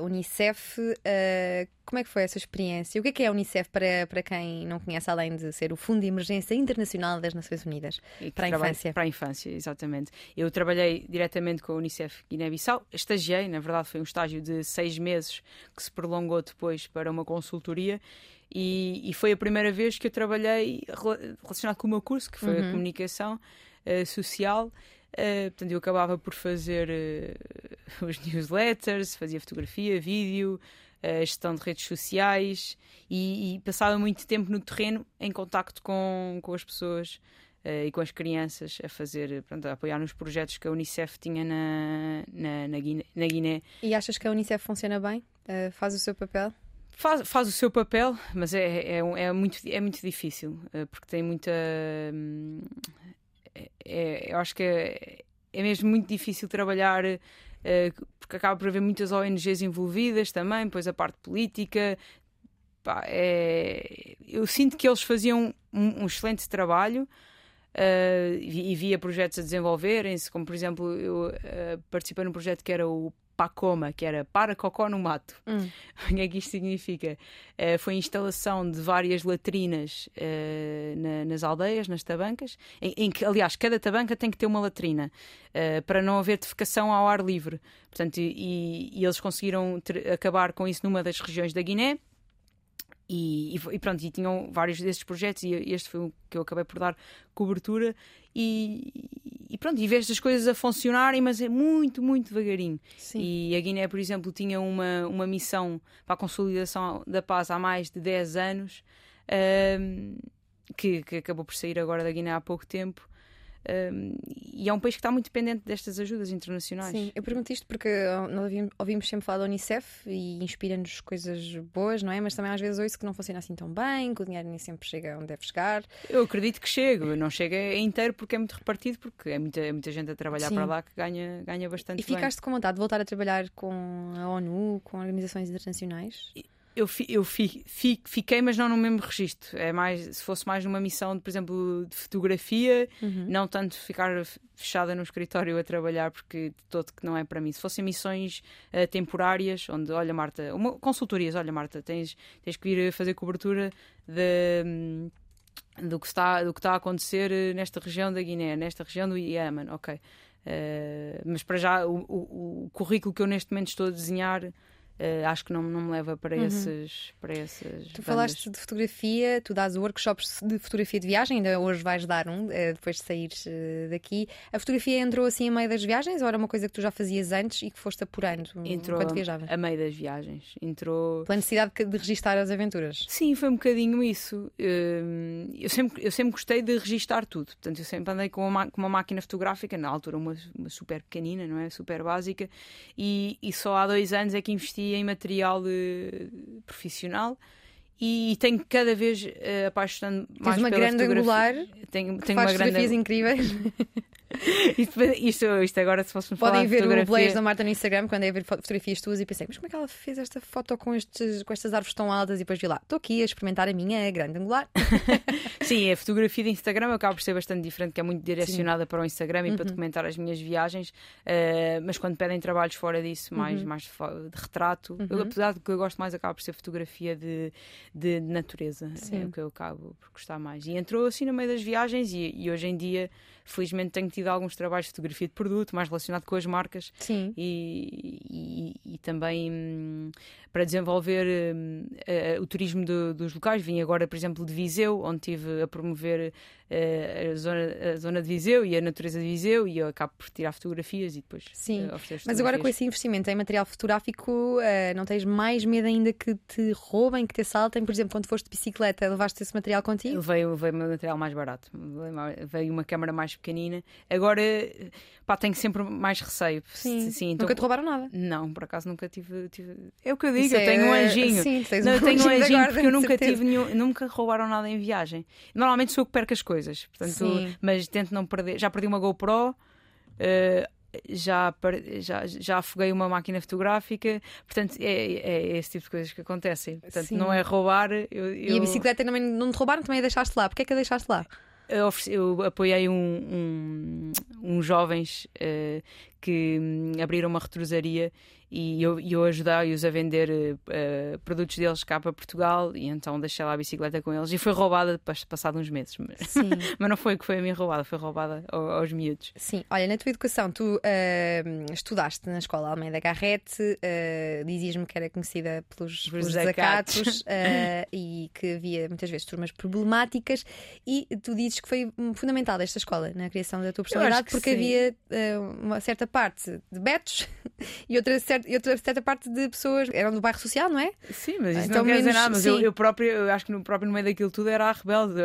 uh, Unicef. Uh, como é que foi essa experiência? O que é que é a Unicef para, para quem não conhece, além de ser o Fundo de Emergência Internacional das Nações Unidas para a infância? Para a infância, exatamente. Eu trabalhei diretamente com a Unicef Guiné-Bissau, estagiei, na verdade foi um estágio de seis meses que se prolongou depois para uma consultoria e, e, foi a primeira vez que eu trabalhei relacionado com o meu curso, que foi uhum. a comunicação uh, social. Uh, portanto, eu acabava por fazer uh, os newsletters, fazia fotografia, vídeo, gestão de redes sociais e, e, passava muito tempo no terreno em contacto com, com as pessoas e com as crianças a fazer, pronto, a apoiar nos projetos que a Unicef tinha na, na, na, Guiné, na Guiné. E achas que a Unicef funciona bem? faz o seu papel? Faz, faz o seu papel, mas é, é, é, muito, é muito difícil, eh, porque tem muita. Hum, é, é, eu acho que é, é mesmo muito difícil trabalhar, eh, porque acaba por haver muitas ONGs envolvidas também, depois a parte política. Pá, é, eu sinto que eles faziam um, um excelente trabalho. Uh, e via projetos a desenvolverem-se, como por exemplo, eu uh, participei num projeto que era o PACOMA, que era para cocó no mato. Hum. O que é que isto significa? Uh, foi a instalação de várias latrinas uh, na, nas aldeias, nas tabancas, em, em, que, aliás, cada tabanca tem que ter uma latrina uh, para não haver defecação ao ar livre. Portanto, e, e eles conseguiram ter, acabar com isso numa das regiões da Guiné. E, e, pronto, e tinham vários desses projetos, e este foi o que eu acabei por dar cobertura. E, e pronto, e vês as coisas a funcionarem, mas é muito, muito devagarinho. Sim. E a Guiné, por exemplo, tinha uma, uma missão para a consolidação da paz há mais de 10 anos, um, que, que acabou por sair agora da Guiné há pouco tempo. Um, e é um país que está muito dependente destas ajudas internacionais. Sim, eu pergunto isto porque nós ouvimos, ouvimos sempre falar da Unicef e inspira-nos coisas boas, não é? Mas também às vezes ouço que não funciona assim tão bem, que o dinheiro nem sempre chega onde deve chegar. Eu acredito que chega, não chega inteiro porque é muito repartido, porque é muita, é muita gente a trabalhar Sim. para lá que ganha, ganha bastante. E ficaste bem. com vontade de voltar a trabalhar com a ONU, com organizações internacionais? E eu, fi, eu fi, fi, fiquei, mas não no mesmo registro. É mais, se fosse mais numa missão, de, por exemplo, de fotografia, uhum. não tanto ficar fechada no escritório a trabalhar, porque de todo que não é para mim. Se fossem missões uh, temporárias, onde, olha, Marta, uma, consultorias, olha, Marta, tens, tens que vir fazer cobertura de. Um, do que, está, do que está a acontecer eh, nesta região da Guiné, nesta região do Iémen, ok. Uh, mas para já, o, o, o currículo que eu neste momento estou a desenhar Uh, acho que não, não me leva para, uhum. esses, para esses. Tu bandas. falaste de fotografia, tu dás workshops de fotografia de viagem, ainda hoje vais dar um, uh, depois de saíres uh, daqui. A fotografia entrou assim a meio das viagens ou era uma coisa que tu já fazias antes e que foste apurando entrou enquanto viajavas? A meio das viagens. Entrou. Pela necessidade de registar as aventuras? Sim, foi um bocadinho isso. eu, sempre, eu sempre gostei de registar tudo. Portanto, eu sempre andei com uma, com uma máquina fotográfica, na altura uma, uma super pequenina, não é? Super básica, e, e só há dois anos é que investi em material uh, profissional e tenho cada vez uh, apaixonando mais uma pela grande angular tenho, tenho uma grande fotografias incríveis isto, isto, isto, agora, se fôssemos Podem ver fotografia... o Blaze da Marta no Instagram quando é ver fotografias tuas e pensei, mas como é que ela fez esta foto com, estes, com estas árvores tão altas? E depois vi lá, estou aqui a experimentar a minha grande angular. Sim, a fotografia de Instagram acaba por ser bastante diferente, que é muito direcionada Sim. para o Instagram e uhum. para documentar as minhas viagens, uh, mas quando pedem trabalhos fora disso, mais, uhum. mais de, retrato, uhum. eu, apesar do que eu gosto mais, acaba por ser fotografia de, de, de natureza. Sim. É o que eu acabo por gostar mais. E entrou assim no meio das viagens e, e hoje em dia felizmente tenho tido alguns trabalhos de fotografia de produto mais relacionado com as marcas Sim. E, e, e também hum, para desenvolver hum, o turismo do, dos locais. Vim agora, por exemplo, de Viseu, onde estive a promover uh, a, zona, a zona de Viseu e a natureza de Viseu e eu acabo por tirar fotografias e depois Sim, uh, mas agora com esse investimento em material fotográfico uh, não tens mais medo ainda que te roubem, que te assaltem? Por exemplo, quando foste de bicicleta, levaste esse material contigo? Veio, veio material mais barato, veio uma câmera mais pequenina. Agora, pá, tenho sempre mais receio. Sim, Sim então... nunca te roubaram nada? Não, por acaso nunca tive. tive... É o que eu digo, Isso eu é... tenho um anjinho. Sim, tens não, um eu tenho um anjinho porque eu nunca tive nenhum, nunca roubaram nada em viagem. Normalmente sou eu que perco as coisas, portanto, Sim. mas tento não perder. Já perdi uma GoPro. Uh, já, já, já afoguei uma máquina fotográfica, portanto é, é esse tipo de coisas que acontecem. Portanto, Sim. não é roubar. Eu, eu... E a bicicleta também não te roubaram, também a deixaste lá. Porquê é que a deixaste lá? Eu, eu apoiei um, um, um jovens uh, que hum, abriram uma retrosaria e eu, eu ajudei-os a vender uh, produtos deles cá para Portugal e então deixei lá a bicicleta com eles e foi roubada depois passado uns meses. Sim. Mas não foi que foi a minha roubada, foi roubada aos, aos miúdos. Sim, olha, na tua educação tu uh, estudaste na escola Almeida Garrete, uh, dizias-me que era conhecida pelos, pelos desacatos e que havia muitas vezes turmas problemáticas e tu dizes que foi fundamental esta escola na criação da tua personalidade porque sim. havia uma certa parte de betos e outra certa e outra certa parte de pessoas eram do bairro social, não é? Sim, mas isso então, não quer menos, dizer nada. Mas eu, eu, próprio, eu acho que no próprio no meio daquilo tudo era a rebelde.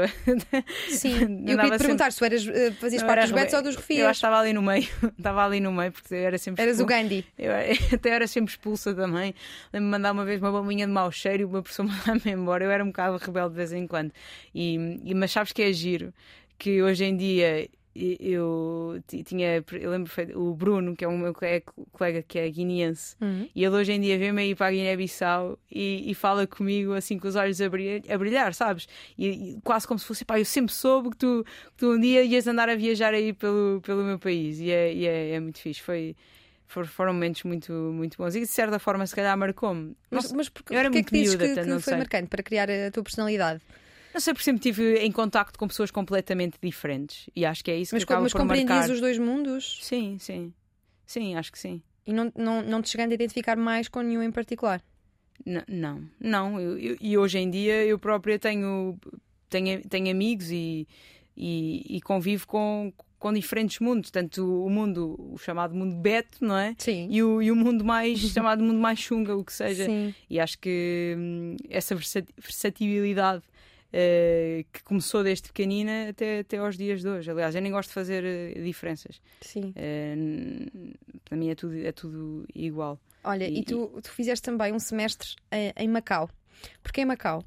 Sim, eu queria te perguntar se tu eras, eh, fazias parte dos betos ou dos refias. Eu acho que estava ali no meio, estava ali no meio, porque eu era sempre. Eras expulsa. o Gandhi. Eu, até era sempre expulsa também. Lembro-me mandar uma vez uma bombinha de mau cheiro e uma pessoa mandar-me embora. Eu era um bocado rebelde de vez em quando. E, e, mas sabes que é giro que hoje em dia eu tinha, eu lembro o Bruno, que é um meu colega que é guineense, uhum. e ele hoje em dia vem-me aí para a Guiné-Bissau e, e, fala comigo assim com os olhos a brilhar, a brilhar sabes? E, e, quase como se fosse, pá, eu sempre soube que tu, que tu um dia ias andar a viajar aí pelo, pelo meu país, e é, e é, é muito fixe. Foi, foram momentos muito, muito bons e de certa forma, se calhar, marcou-me. Mas, mas porque, eu era porque muito é que miúda, que, que foi sei. marcante para criar a tua personalidade? Não sei, por sempre estive em contacto com pessoas completamente diferentes e acho que é isso mas, que acaba mas por marcar. Compreendias os dois mundos? Sim, sim. Sim, acho que sim. E não, não, não te chegando a identificar mais com nenhum em particular? N não, não. Eu, eu, e hoje em dia eu própria tenho, tenho, tenho amigos e, e, e convivo com, com diferentes mundos, tanto o mundo, o chamado mundo beto, não é? Sim. E o, e o mundo mais chamado mundo mais chunga, o que seja. Sim. E acho que hum, essa versatilidade uh, que começou desde pequenina até, até aos dias de hoje. Aliás, eu nem gosto de fazer uh, diferenças. Sim. Uh, para mim é tudo, é tudo igual. Olha, e, e tu, tu fizeste também um semestre em Macau. Porquê em Macau?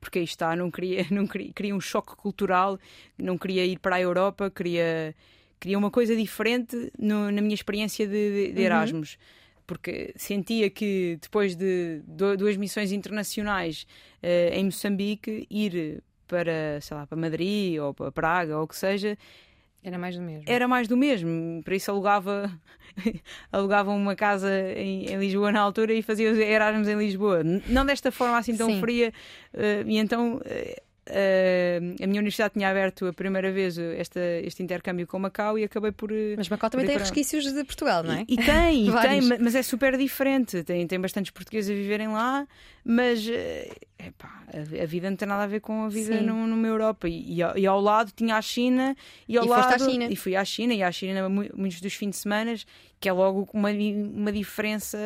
porque aí está, não queria, não queria, queria um choque cultural, não queria ir para a Europa, queria, queria uma coisa diferente no, na minha experiência de, de uhum. Erasmus. Uhum porque sentia que depois de duas missões internacionais uh, em Moçambique, ir para, sei lá, para Madrid ou para Praga ou o que seja. Era mais do mesmo. Era mais do mesmo. Por isso alugava, alugava uma casa em, em, Lisboa na altura e fazia Erasmus em Lisboa. Não desta forma assim tão Sim. fria. Uh, e então. Uh, Uh, a minha universidade tinha aberto a primeira vez esta, este intercâmbio com Macau e acabei por. Eh, mas Macau também tem para... resquícios de Portugal, não é? E, e tem, e tem, mas é super diferente. Tem, tem bastantes portugueses a viverem lá, mas eh, epá, a, vida não tem nada a ver com a vida no, numa Europa. E, e, e, ao lado tinha a China e ao e lado. À China. E fui à China, e à China muitos dos fins de semana, que é logo uma, uma diferença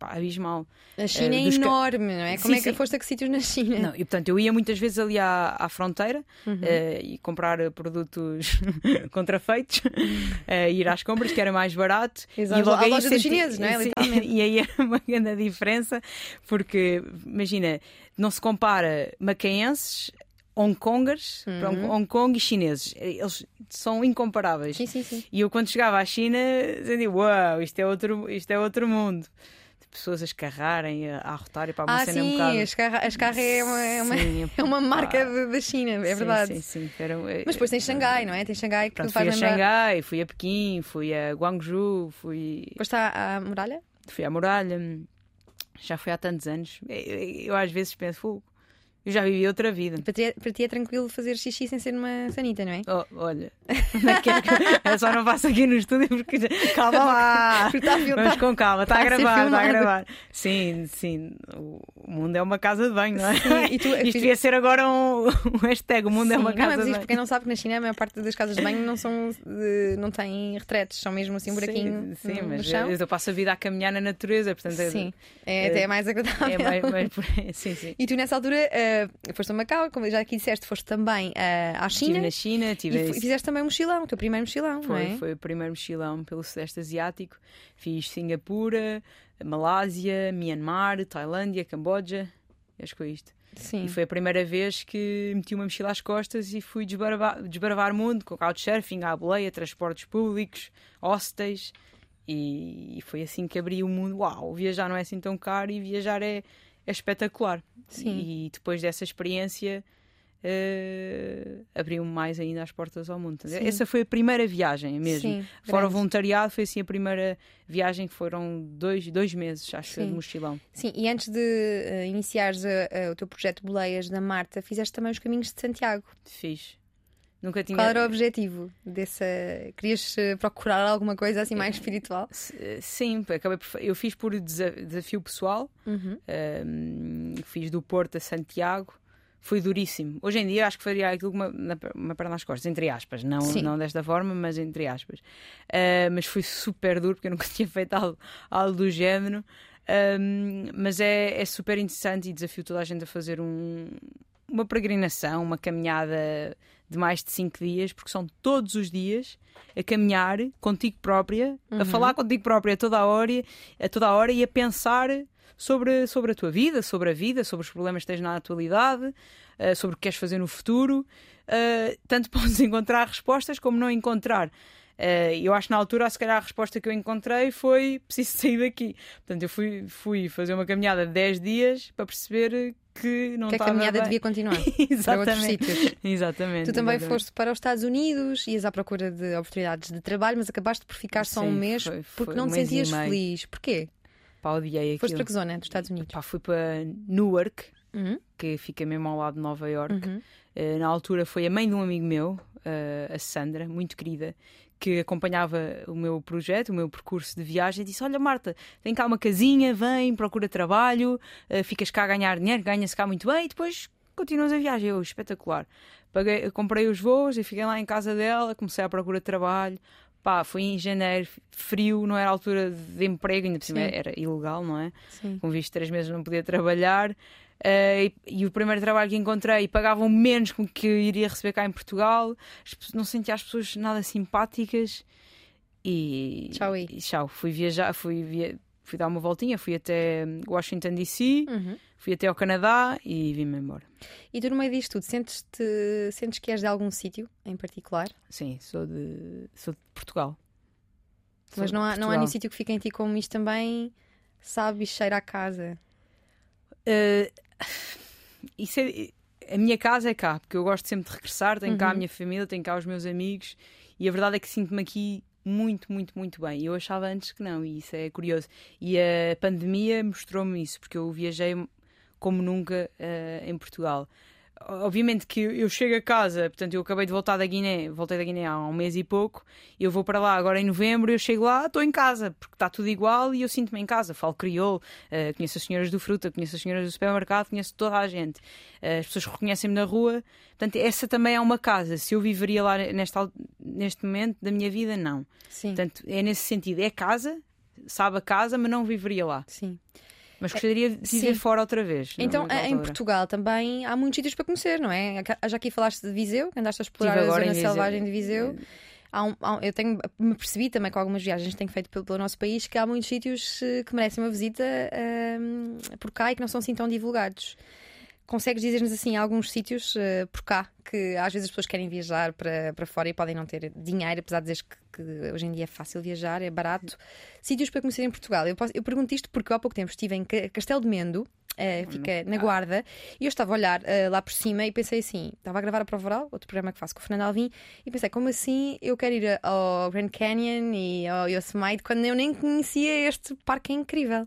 abismal. A China uh, é enorme, não é? Como sim, é que sim. foste a que sítios na China? Não, e portanto eu ia muitas vezes ali à, à fronteira uhum. uh, e comprar produtos contrafeitos, uh, ir às compras, que era mais barato. Exato. E logo a loja senti... dos chineses, não é? Literalmente. e aí era uma grande diferença, porque imagina, não se compara macaenses Hong Kongers, uhum. Hong Kong e chineses. Eles são incomparáveis. Sim, sim, sim. E eu quando chegava à China, dizia, uau, wow, isto é outro, isto é outro mundo pessoas a escarrarem, a, arrotarem para uma ah, cena sim, um bocado. A escarra, a escarra é uma, é uma, sim, é uma marca da China, é sim, verdade. Sim, sim. Era, Mas depois tem Xangai, não é? Tem Xangai que Pronto, faz fui a lembrar... Xangai, fui a Pequim, fui a Guangzhou, fui. Depois está à muralha? Fui à muralha, já foi há tantos anos. Eu, eu, eu às vezes penso, eu já vivi outra vida. Para ti, é, para ti é tranquilo fazer xixi sem ser numa sanita, não é? Oh, olha, é eu só não faço aqui no estúdio porque calma lá. Vamos com calma, está, a gravar, está a gravar. Sim, sim, o mundo é uma casa de banho, não é? Sim, e tu, Isto fiz... ia ser agora um, um hashtag, o mundo sim, é uma casa não, mas de banho. Para quem não sabe que na China a maior parte das casas de banho não são de, não têm retretes, são mesmo assim um buraquinho. Sim, sim no, mas no eu passo a vida a caminhar na natureza, portanto Sim, é, é até mais agradável. É mais, mais, sim, sim. E tu nessa altura. Uh, foste a Macau, como já aqui disseste, foste também uh, à China. Estive na China, tive e fizeste também um mochilão, o teu primeiro mochilão, foi, é? Foi o primeiro mochilão pelo Sudeste Asiático. Fiz Singapura, Malásia, Myanmar, Tailândia, Camboja. Acho que foi isto. Sim. E foi a primeira vez que meti uma mochila às costas e fui desbravar, desbravar o mundo com couchsurfing, à boleia, transportes públicos, hostels. E, e foi assim que abri o mundo. Uau, viajar não é assim tão caro e viajar é, é espetacular. Sim. E depois dessa experiência uh, abriu-me mais ainda as portas ao mundo. Sim. Essa foi a primeira viagem mesmo. Sim, Fora o voluntariado, foi assim a primeira viagem que foram dois, dois meses, acho, Sim. de mochilão. Sim, e antes de uh, iniciares uh, o teu projeto Boleias da Marta, fizeste também os caminhos de Santiago. Fiz. Nunca tinha... Qual era o objetivo dessa? Querias eh, procurar alguma coisa assim mais espiritual? Eh, sim, acabei por... eu fiz por desafio pessoal, uhum. um, fiz do Porto a Santiago. Foi duríssimo. Hoje em dia acho que faria aquilo uma, uma perna nas costas, entre aspas. Não, não desta forma, mas entre aspas. Uh, mas foi super duro porque eu nunca tinha feito algo, algo do género. Um, mas é, é super interessante e desafio toda a gente a fazer um, uma peregrinação, uma caminhada de mais de 5 dias, porque são todos os dias a caminhar contigo própria, uhum. a falar contigo própria a toda a hora, a toda a hora e a pensar sobre, sobre a tua vida, sobre a vida, sobre os problemas que tens na atualidade, uh, sobre o que queres fazer no futuro. Uh, tanto podes encontrar respostas como não encontrar. Uh, eu acho que na altura, se calhar, a resposta que eu encontrei foi preciso sair daqui. Portanto, eu fui, fui fazer uma caminhada de 10 dias para perceber que não que a caminhada bem. devia continuar para outros exatamente. sítios. exatamente. Tu também exatamente. foste para os Estados Unidos, ias à procura de oportunidades de trabalho, mas acabaste por ficar só um Sim, mês foi- porque foi não um te sentias feliz. Porquê? Pá, odiei Foste para aquilo. que zona dos Estados Unidos? Pá, fui para Newark, Uhum, que fica mesmo ao lado de Nova York. uhum. Eh, na altura foi a mãe de um amigo meu, eh, a Sandra, muito querida, que acompanhava o meu projeto, o meu percurso de viagem, disse: Olha, Marta, tem cá uma casinha, vem, procura trabalho, eh, ficas cá a ganhar dinheiro, ganha-se cá muito bem, e depois continuas a viagem. Eu, espetacular. Paguei, comprei os voos e fiquei lá em casa dela, comecei a procura de trabalho. Pá, foi em janeiro, frio, não era altura de emprego, ainda por cima era ilegal, não é? Sim. com visto de três meses não podia trabalhar. Eh, e, e o primeiro trabalho que encontrei pagavam menos com o que iria receber cá em Portugal. Não sentia as pessoas nada simpáticas e Tchau e tchau. Fui viajar, fui, via- fui dar uma voltinha, fui até Washington DC, Uhum. fui até ao Canadá e vim-me embora. E tu, no meio disto tudo, sentes-te, sentes que és de algum sítio em particular? Sim, sou de, sou de Portugal. Sou Mas de não há, não há Portugal. nenhum sítio que fique em ti como isto também sabe e cheira a casa. Eh, isso é- a minha casa é cá, porque eu gosto sempre de regressar, tenho cá a Uhum. minha família, tenho cá os meus amigos e a verdade é que sinto-me aqui muito, muito, muito bem. Eu achava antes que não, e isso é curioso. E a pandemia mostrou-me isso, porque eu viajei como nunca eh, em Portugal. Obviamente que eu chego a casa, portanto, eu acabei de voltar da Guiné, voltei da Guiné há um mês e pouco, eu vou para lá agora em novembro, eu chego lá, estou em casa, porque está tudo igual e eu sinto-me em casa. Falo crioulo, eh, conheço as senhoras do fruta, conheço as senhoras do supermercado, conheço toda a gente. Eh, as pessoas reconhecem-me na rua, portanto, essa também é uma casa. Se eu viveria lá nesta, al- neste momento da minha vida, não. Sim, Portanto, é nesse sentido, é casa, sabe a casa, mas não viveria lá. sim. Mas gostaria de viver sim. fora outra vez. Então, noutra em. Portugal também há muitos sítios para conhecer, não é? Já aqui falaste de Viseu, andaste a explorar a zona selvagem de Viseu. Há um- há um- eu tenho, me percebi também com algumas viagens que tenho feito pelo, pelo nosso país que há muitos sítios eh, que merecem uma visita ahm, por cá e que não são assim tão divulgados. Consegues dizer-nos assim alguns sítios eh, por cá que às vezes as pessoas querem viajar para, para fora e podem não ter dinheiro, apesar de dizeres que, que hoje em dia é fácil viajar, é barato. Sítios para conhecer em Portugal. Eu, posso- eu pergunto isto porque eu há pouco tempo estive em Ca- Castelo de Mendo, eh, fica na Guarda, e eu estava a olhar eh, lá por cima e pensei assim: estava a gravar a Prova Oral, outro programa que faço com o Fernando Alvim, e pensei, como assim eu quero ir ao Grand Canyon e ao Yosemite quando eu nem conhecia este parque incrível?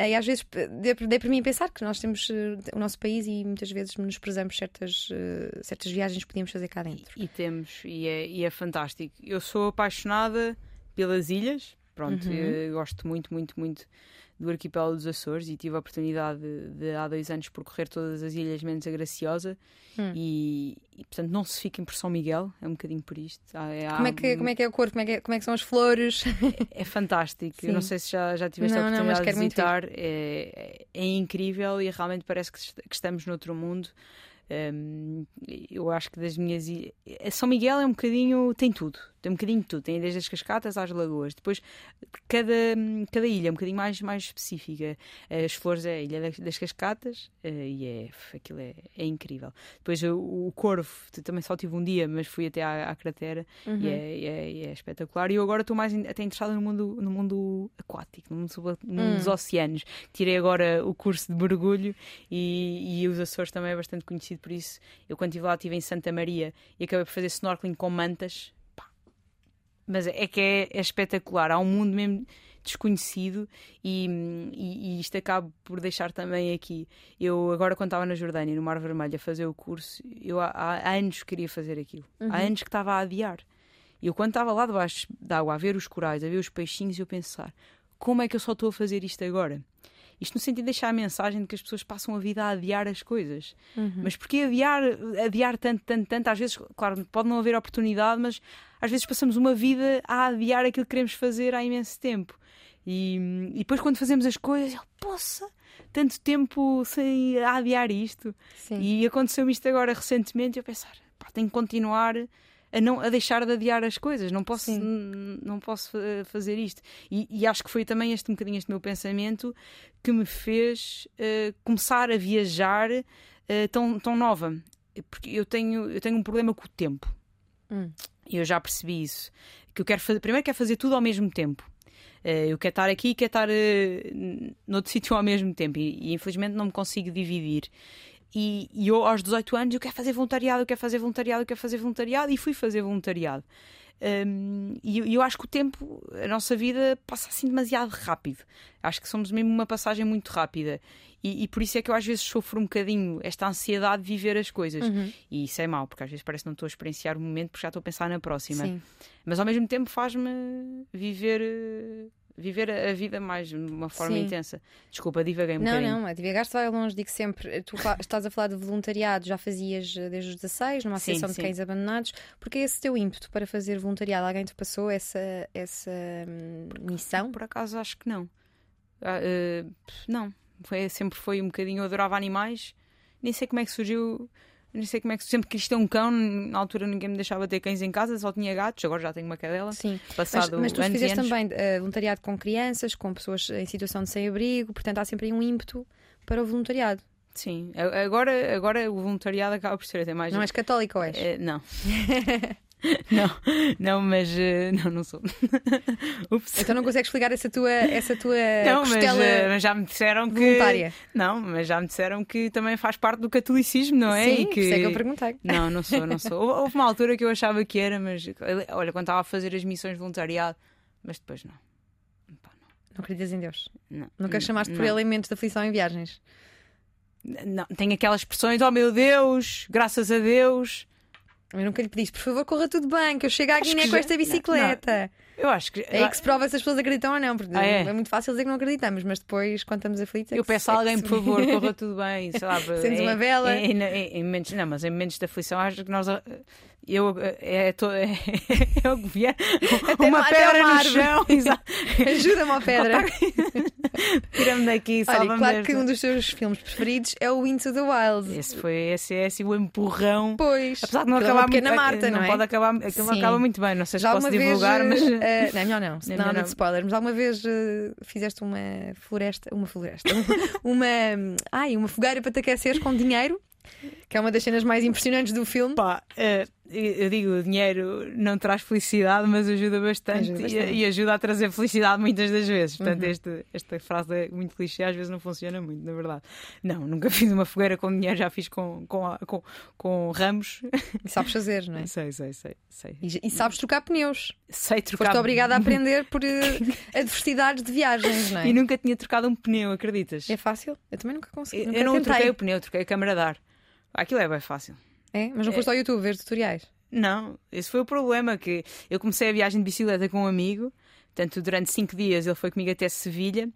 Eh, E às vezes eh, dei para mim pensar que nós temos eh, o nosso país e muitas vezes menosprezamos certas, eh, certas viagens que podíamos fazer cá dentro. E temos, e é, e é fantástico. Eu sou apaixonada pelas ilhas, pronto, Uhum. eu gosto muito, muito, muito do arquipélago dos Açores e tive a oportunidade de, de, há dois anos percorrer todas as ilhas menos a Graciosa Hum. e, e, portanto não se fica em por São Miguel, é um bocadinho por isto. Há- Como é, que, como é que é o corpo? Como é que, é- como é que são as flores? é fantástico. Sim. Eu não sei se já, já tiveste a Não, não, mas oportunidade quero de visitar. É, é incrível e realmente parece que, que estamos noutro mundo. Hum, eu acho que das minhas ilhas. São Miguel é um bocadinho. tem tudo. Tem um bocadinho de tudo. Tem desde as cascatas às lagoas. Depois, cada, cada ilha é um bocadinho mais, mais específica. As flores é a Ilha das, Cascatas eh, e é. aquilo é, é incrível. Depois, o, o Corvo, também só tive um dia, mas fui até à, à cratera Uhum. e, é, e é- e é espetacular. E eu agora estou mais até interessada no mundo, no mundo aquático, no mundo, sub- no mundo Hum. dos oceanos. Tirei agora o curso de mergulho e, e os Açores também é bastante conhecido por isso. Eu, quando estive lá, estive em Santa Maria e acabei por fazer snorkeling com mantas. Mas é que é, é espetacular. Há um mundo mesmo desconhecido e, e, e isto acaba por deixar também aqui. Eu agora quando estava na Jordânia, no Mar Vermelho, a fazer o curso, eu há, há anos queria fazer aquilo. Uhum. Há anos que estava a adiar. E eu quando estava lá debaixo d'água a ver os corais, a ver os peixinhos, eu pensar, como é que eu só estou a fazer isto agora? Isto no sentido de deixar a mensagem de que as pessoas passam a vida a adiar as coisas. Uhum. Mas porquê adiar, adiar tanto, tanto, tanto? Às vezes, claro, pode não haver oportunidade, mas às vezes passamos uma vida a adiar aquilo que queremos fazer há imenso tempo. E, e depois quando fazemos as coisas, eu, poça, tanto tempo sem adiar isto. Sim. E aconteceu-me isto agora recentemente e eu pensar, pá, tenho que continuar a, não, a deixar de adiar as coisas, não posso, não posso fa- fazer isto. E, e acho que foi também este um bocadinho este meu pensamento que me fez eh, começar a viajar eh, tão, tão nova. Porque eu tenho, eu tenho um problema com o tempo. Hum. Eu já percebi isso. Que eu quero fazer, primeiro quero fazer tudo ao mesmo tempo. Uh, eu quero estar aqui e quero estar uh, noutro sítio ao mesmo tempo e, e, infelizmente não me consigo dividir. E, e, eu, aos 18 anos, eu quero fazer voluntariado, eu quero fazer voluntariado, eu quero fazer voluntariado e fui fazer voluntariado. Um, e eu acho que o tempo, a nossa vida passa assim demasiado rápido. Acho que somos mesmo uma passagem muito rápida. E, e, por isso é que eu às vezes sofro um bocadinho esta ansiedade de viver as coisas. Uhum. E isso é mau, porque às vezes parece que não estou a experienciar o momento porque já estou a pensar na próxima. Sim. Mas ao mesmo tempo faz-me viver viver a vida mais de uma forma Sim. intensa. Desculpa, divaguei um não, bocadinho. Não, não, divagaste vai longe, digo sempre. Tu estás a falar de voluntariado, já fazias eh, desde os 16, numa associação sim, de cães abandonados. Porque é esse teu ímpeto para fazer voluntariado? Alguém te passou essa, essa hum, missão? Por acaso acho que não. Uh, não, foi, sempre foi um bocadinho. Eu adorava animais, nem sei como é que surgiu não sei como é que sempre quis ter um cão, na altura ninguém me deixava ter cães em casa, só tinha gatos, agora já tenho uma cadela. Sim, passado mas, mas tu fizeste também uh, voluntariado com crianças, com pessoas em situação de sem-abrigo, portanto há sempre aí um ímpeto para o voluntariado. Sim, agora, agora o voluntariado acaba por ser até mais. Não és católico ou és? É, não. não, não, mas uh, não, não sou. então não consegues explicar essa tua, essa tua não, costela mas, uh, mas já me disseram que voluntária. Não, mas já me disseram que também faz parte do catolicismo, não é? Sim, e que... isso é que eu perguntei. Não, não sou, não sou. Houve uma altura que eu achava que era, mas olha, quando estava a fazer as missões de voluntariado, mas depois não. Pá, não. não acreditas em Deus? Não. Nunca chamaste por elementos de aflição em viagens? Não, tem aquelas expressões, oh meu Deus, graças a Deus. Eu nunca lhe pediste, por favor, corra tudo bem, que eu chego à Guiné com esta bicicleta. Não, eu acho que. É que se prova se as pessoas acreditam ou não, porque ah, é? é? muito fácil dizer que não acreditamos, mas depois, quando estamos aflitos. É eu peço a alguém, por favor, corra tudo bem, sei lá. Sentes uma vela. Em, em, em, em, momentos, não, mas em momentos de aflição, acho que nós eu é, é, to, é, é o governo uma pedra no chão ajuda-me a pedra tira-me daqui Olha, claro que um dos teus filmes preferidos é o Into the Wild esse foi esse, esse o empurrão pois apesar de não acabar muito na Marta não, não é? pode acabar aquilo não acaba muito bem não sei se Já posso divulgar vez, mas uh, não, melhor não, não, nada de spoiler mas alguma vez uh, fizeste uma floresta uma floresta uma ai uma fogueira para te aqueceres com dinheiro que é uma das cenas mais impressionantes do filme. Pá, uh, eu digo, o dinheiro não traz felicidade, mas ajuda bastante, ajuda bastante. E, e, ajuda a trazer felicidade muitas das vezes. Portanto, uhum. este, esta frase é muito clichê, às vezes não funciona muito, na verdade. Não, nunca fiz uma fogueira com dinheiro, já fiz com, com, com, com ramos. E sabes fazer, não é? Sei, sei, sei. sei. E, e sabes trocar pneus. Sei trocar. Foste obrigada a aprender por uh, adversidades de viagens, não é? E nunca tinha trocado um pneu, acreditas? É fácil? Eu também nunca consegui. Eu, eu não tentei. troquei o pneu, troquei a câmara de ar. Aquilo é bem fácil. É? Mas não foste é... ao YouTube ver tutoriais? Não, esse foi o problema, que eu comecei a viagem de bicicleta com um amigo, portanto, durante cinco dias ele foi comigo até Sevilha.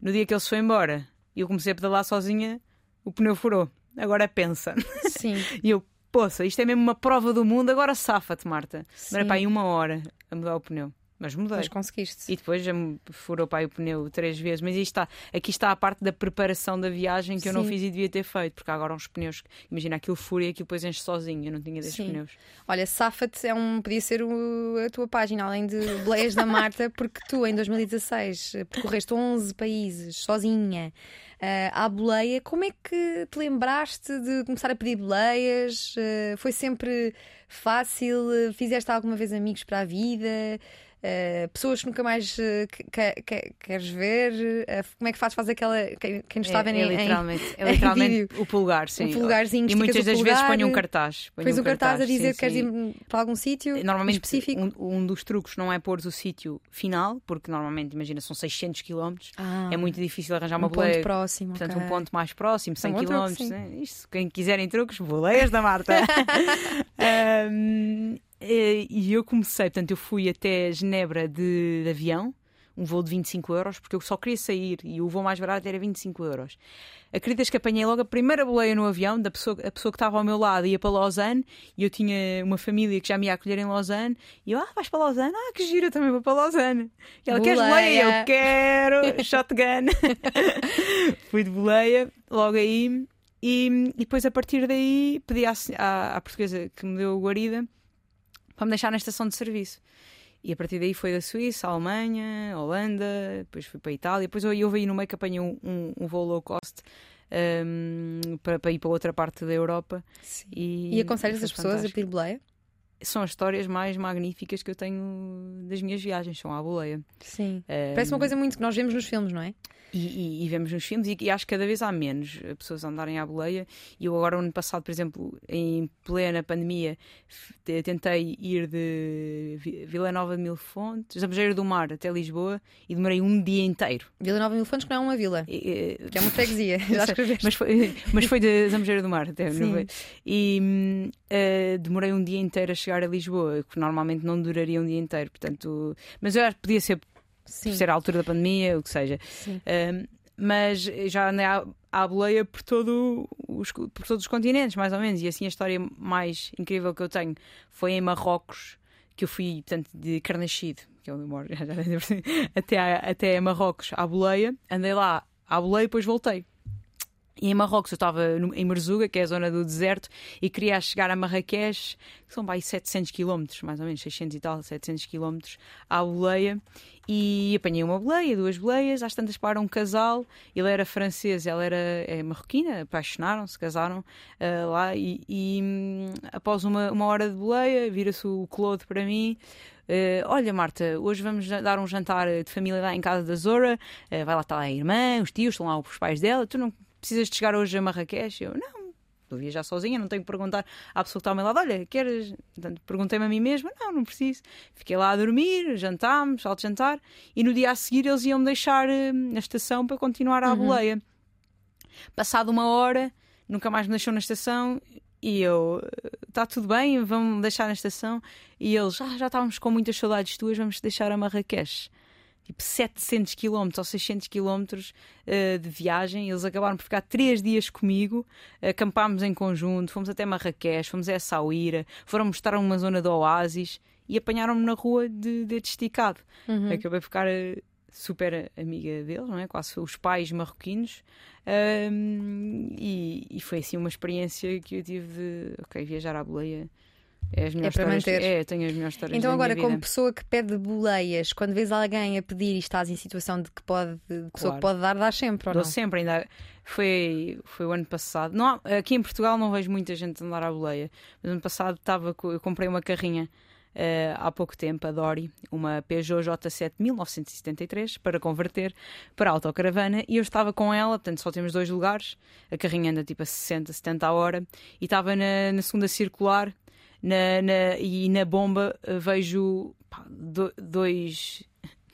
No dia que ele se foi embora e eu comecei a pedalar sozinha, o pneu furou. Agora pensa. Sim. e eu, poça, isto é mesmo uma prova do mundo, agora safa-te, Marta. Demora para aí uma hora a mudar o pneu. Mas mudei. Mas conseguiste. E depois já me furou para o pneu três vezes. Mas está, aqui está a parte da preparação da viagem que Sim. eu não fiz e devia ter feito, porque agora uns pneus, imagina aquilo fura e aquilo depois enche sozinho. Eu não tinha desses Sim. pneus. Olha, Safa-te é um, podia ser o, a tua página, além de Boleias da Marta, porque tu em 2016 percorreste 11 países sozinha. Uh, à boleia, como é que te lembraste de começar a pedir boleias? Uh, foi sempre fácil? Fizeste alguma vez amigos para a vida? Uh, pessoas que nunca mais uh, que, que, queres ver, uh, como é que fazes? Faz aquela. Quem, quem nos está a ver é, é literalmente, em, é literalmente o pulgar, sim. Um pulgarzinho E muitas das vezes ponho um cartaz. Põe um, cartaz, a dizer sim, que queres ir para algum sítio normalmente, específico. Um, um, dos truques não é pôr o sítio final, porque normalmente, imagina, são 600 km. Ah, é muito difícil arranjar uma um boleia. ponto próximo. Portanto, okay. um ponto mais próximo, 100 km. Truque, né? Isto, quem quiserem truques, boleias da Marta. um, Eh, e eu comecei, portanto, eu fui até Genebra de, de, avião, um voo de 25 euros, porque eu só queria sair e o voo mais barato era 25 euros. Acreditas que apanhei logo a primeira boleia no avião, da pessoa, a pessoa que estava ao meu lado ia para Lausanne e eu tinha uma família que já me ia acolher em Lausanne e eu, ah, vais para Lausanne? Ah, que gira, também vou para Lausanne. E ela, queres boleia? Eu quero, shotgun. fui de boleia, logo aí. E, e, depois a partir daí pedi à, à, à portuguesa que me deu a guarida para me deixar na estação de serviço. E a partir daí foi da Suíça, Alemanha, Holanda, depois fui para a Itália. Depois eu, eu aí no meio que apanhei um, um, um voo low cost um, para, para, ir para outra parte da Europa. E, e aconselhas as pessoas a pedir boleia? São as histórias mais magníficas que eu tenho das minhas viagens, são à boleia. Sim. Parece uma coisa muito que nós vemos nos filmes, não é? E, e, e, vemos nos filmes, e, e, acho que cada vez há menos pessoas a andarem à boleia. E eu, agora, ano passado, por exemplo, em plena pandemia, tentei ir de Vila Nova de Mil Fontes, Zambujeira do Mar até Lisboa e demorei um dia inteiro. Vila Nova de Mil Fontes, que não é uma vila, que é uma freguesia. Já mas, foi, mas foi de Zambujeira do Mar até. Sim. E uh, demorei um dia inteiro a chegar a Lisboa, que normalmente não duraria um dia inteiro. Portanto, mas eu acho que podia ser Sim. ser a altura da pandemia, o que seja. Um, mas já andei à, à boleia por, todo os, por todos os continentes, mais ou menos. E assim a história mais incrível que eu tenho foi em Marrocos, que eu fui, portanto, de Carnaxide, que é onde eu moro, até, a, até a Marrocos, à boleia. Andei lá à boleia e depois voltei. E em Marrocos eu estava em Merzuga, que é a zona do deserto, e queria chegar a Marrakech, que são aí 700 km, mais ou menos, 600 e tal, 700 km, à boleia. E apanhei uma boleia, duas boleias, às tantas para um casal, ele era francês, ela era é, marroquina, apaixonaram-se, casaram uh, lá, e, e um, após uma, uma hora de boleia, vira-se o Claude para mim, Uh, olha, Marta, hoje vamos dar um jantar de família lá em casa da Zora. Uh, vai lá estar a irmã, os tios, estão lá os pais dela. Tu não precisas de chegar hoje a Marrakech? Eu, não, estou a viajar sozinha, não tenho que perguntar à pessoa que está ao meu lado, olha, queres? perguntei-me a mim mesma, não, não preciso. Fiquei lá a dormir, jantámos, alto jantar, e no dia a seguir eles iam-me deixar uh, na estação para continuar à uhum. boleia. Passado uma hora, nunca mais me deixou na estação, e eu, está tudo bem, vamos deixar na estação. E eles, ah, já estávamos com muitas saudades tuas, vamos deixar a Marrakech tipo 700 km ou 600 km uh, de viagem. Eles acabaram por ficar três dias comigo, acampámos em conjunto, fomos até Marrakech, fomos a Essaouira, foram mostrar uma zona do oásis e apanharam-me na rua de, de esticado. Uhum. Acabei por ficar uh, super amiga deles, não é? quase os pais marroquinos. Um, e, e, foi assim uma experiência que eu tive de ok, viajar à boleia é, as é para manter. É, tenho as melhores histórias. Então, agora, como pessoa que pede boleias, quando vês alguém a pedir e estás em situação de que pode, de pessoa claro. que pode dar, dás sempre, ou Dou não? sempre, ainda. Foi, foi o ano passado. Não, aqui em Portugal não vejo muita gente andar à boleia, mas ano passado estava, eu comprei uma carrinha. Uh, há pouco tempo, a Dori, uma Peugeot J7 1973, para converter para autocaravana, e eu estava com ela, portanto só temos dois lugares, a carrinha anda tipo a 60, 70 a hora, e estava na, na segunda circular, na, na, e na bomba eh, vejo pá, do, dois,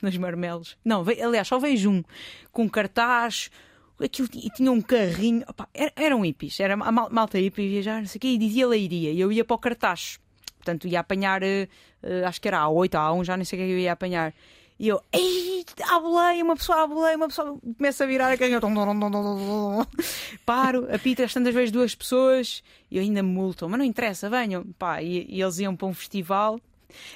marmelos. Não, ve, aliás, só vejo um com cartaz. Aquilo e tinha um carrinho, opa, era, eram hippies, era a malta hippie viajar, não sei o quê, e dizia leiria, e eu ia para o cartaz, portanto ia apanhar, uh, acho que era a 8, a 1, já nem sei o que eu ia apanhar. E eu, ei, a boleia, uma pessoa a boleia, uma pessoa começa a virar a canha. Paro, apito as tantas vezes duas pessoas e eu ainda me multam, mas não interessa, venham. Pá, e, e eles iam para um festival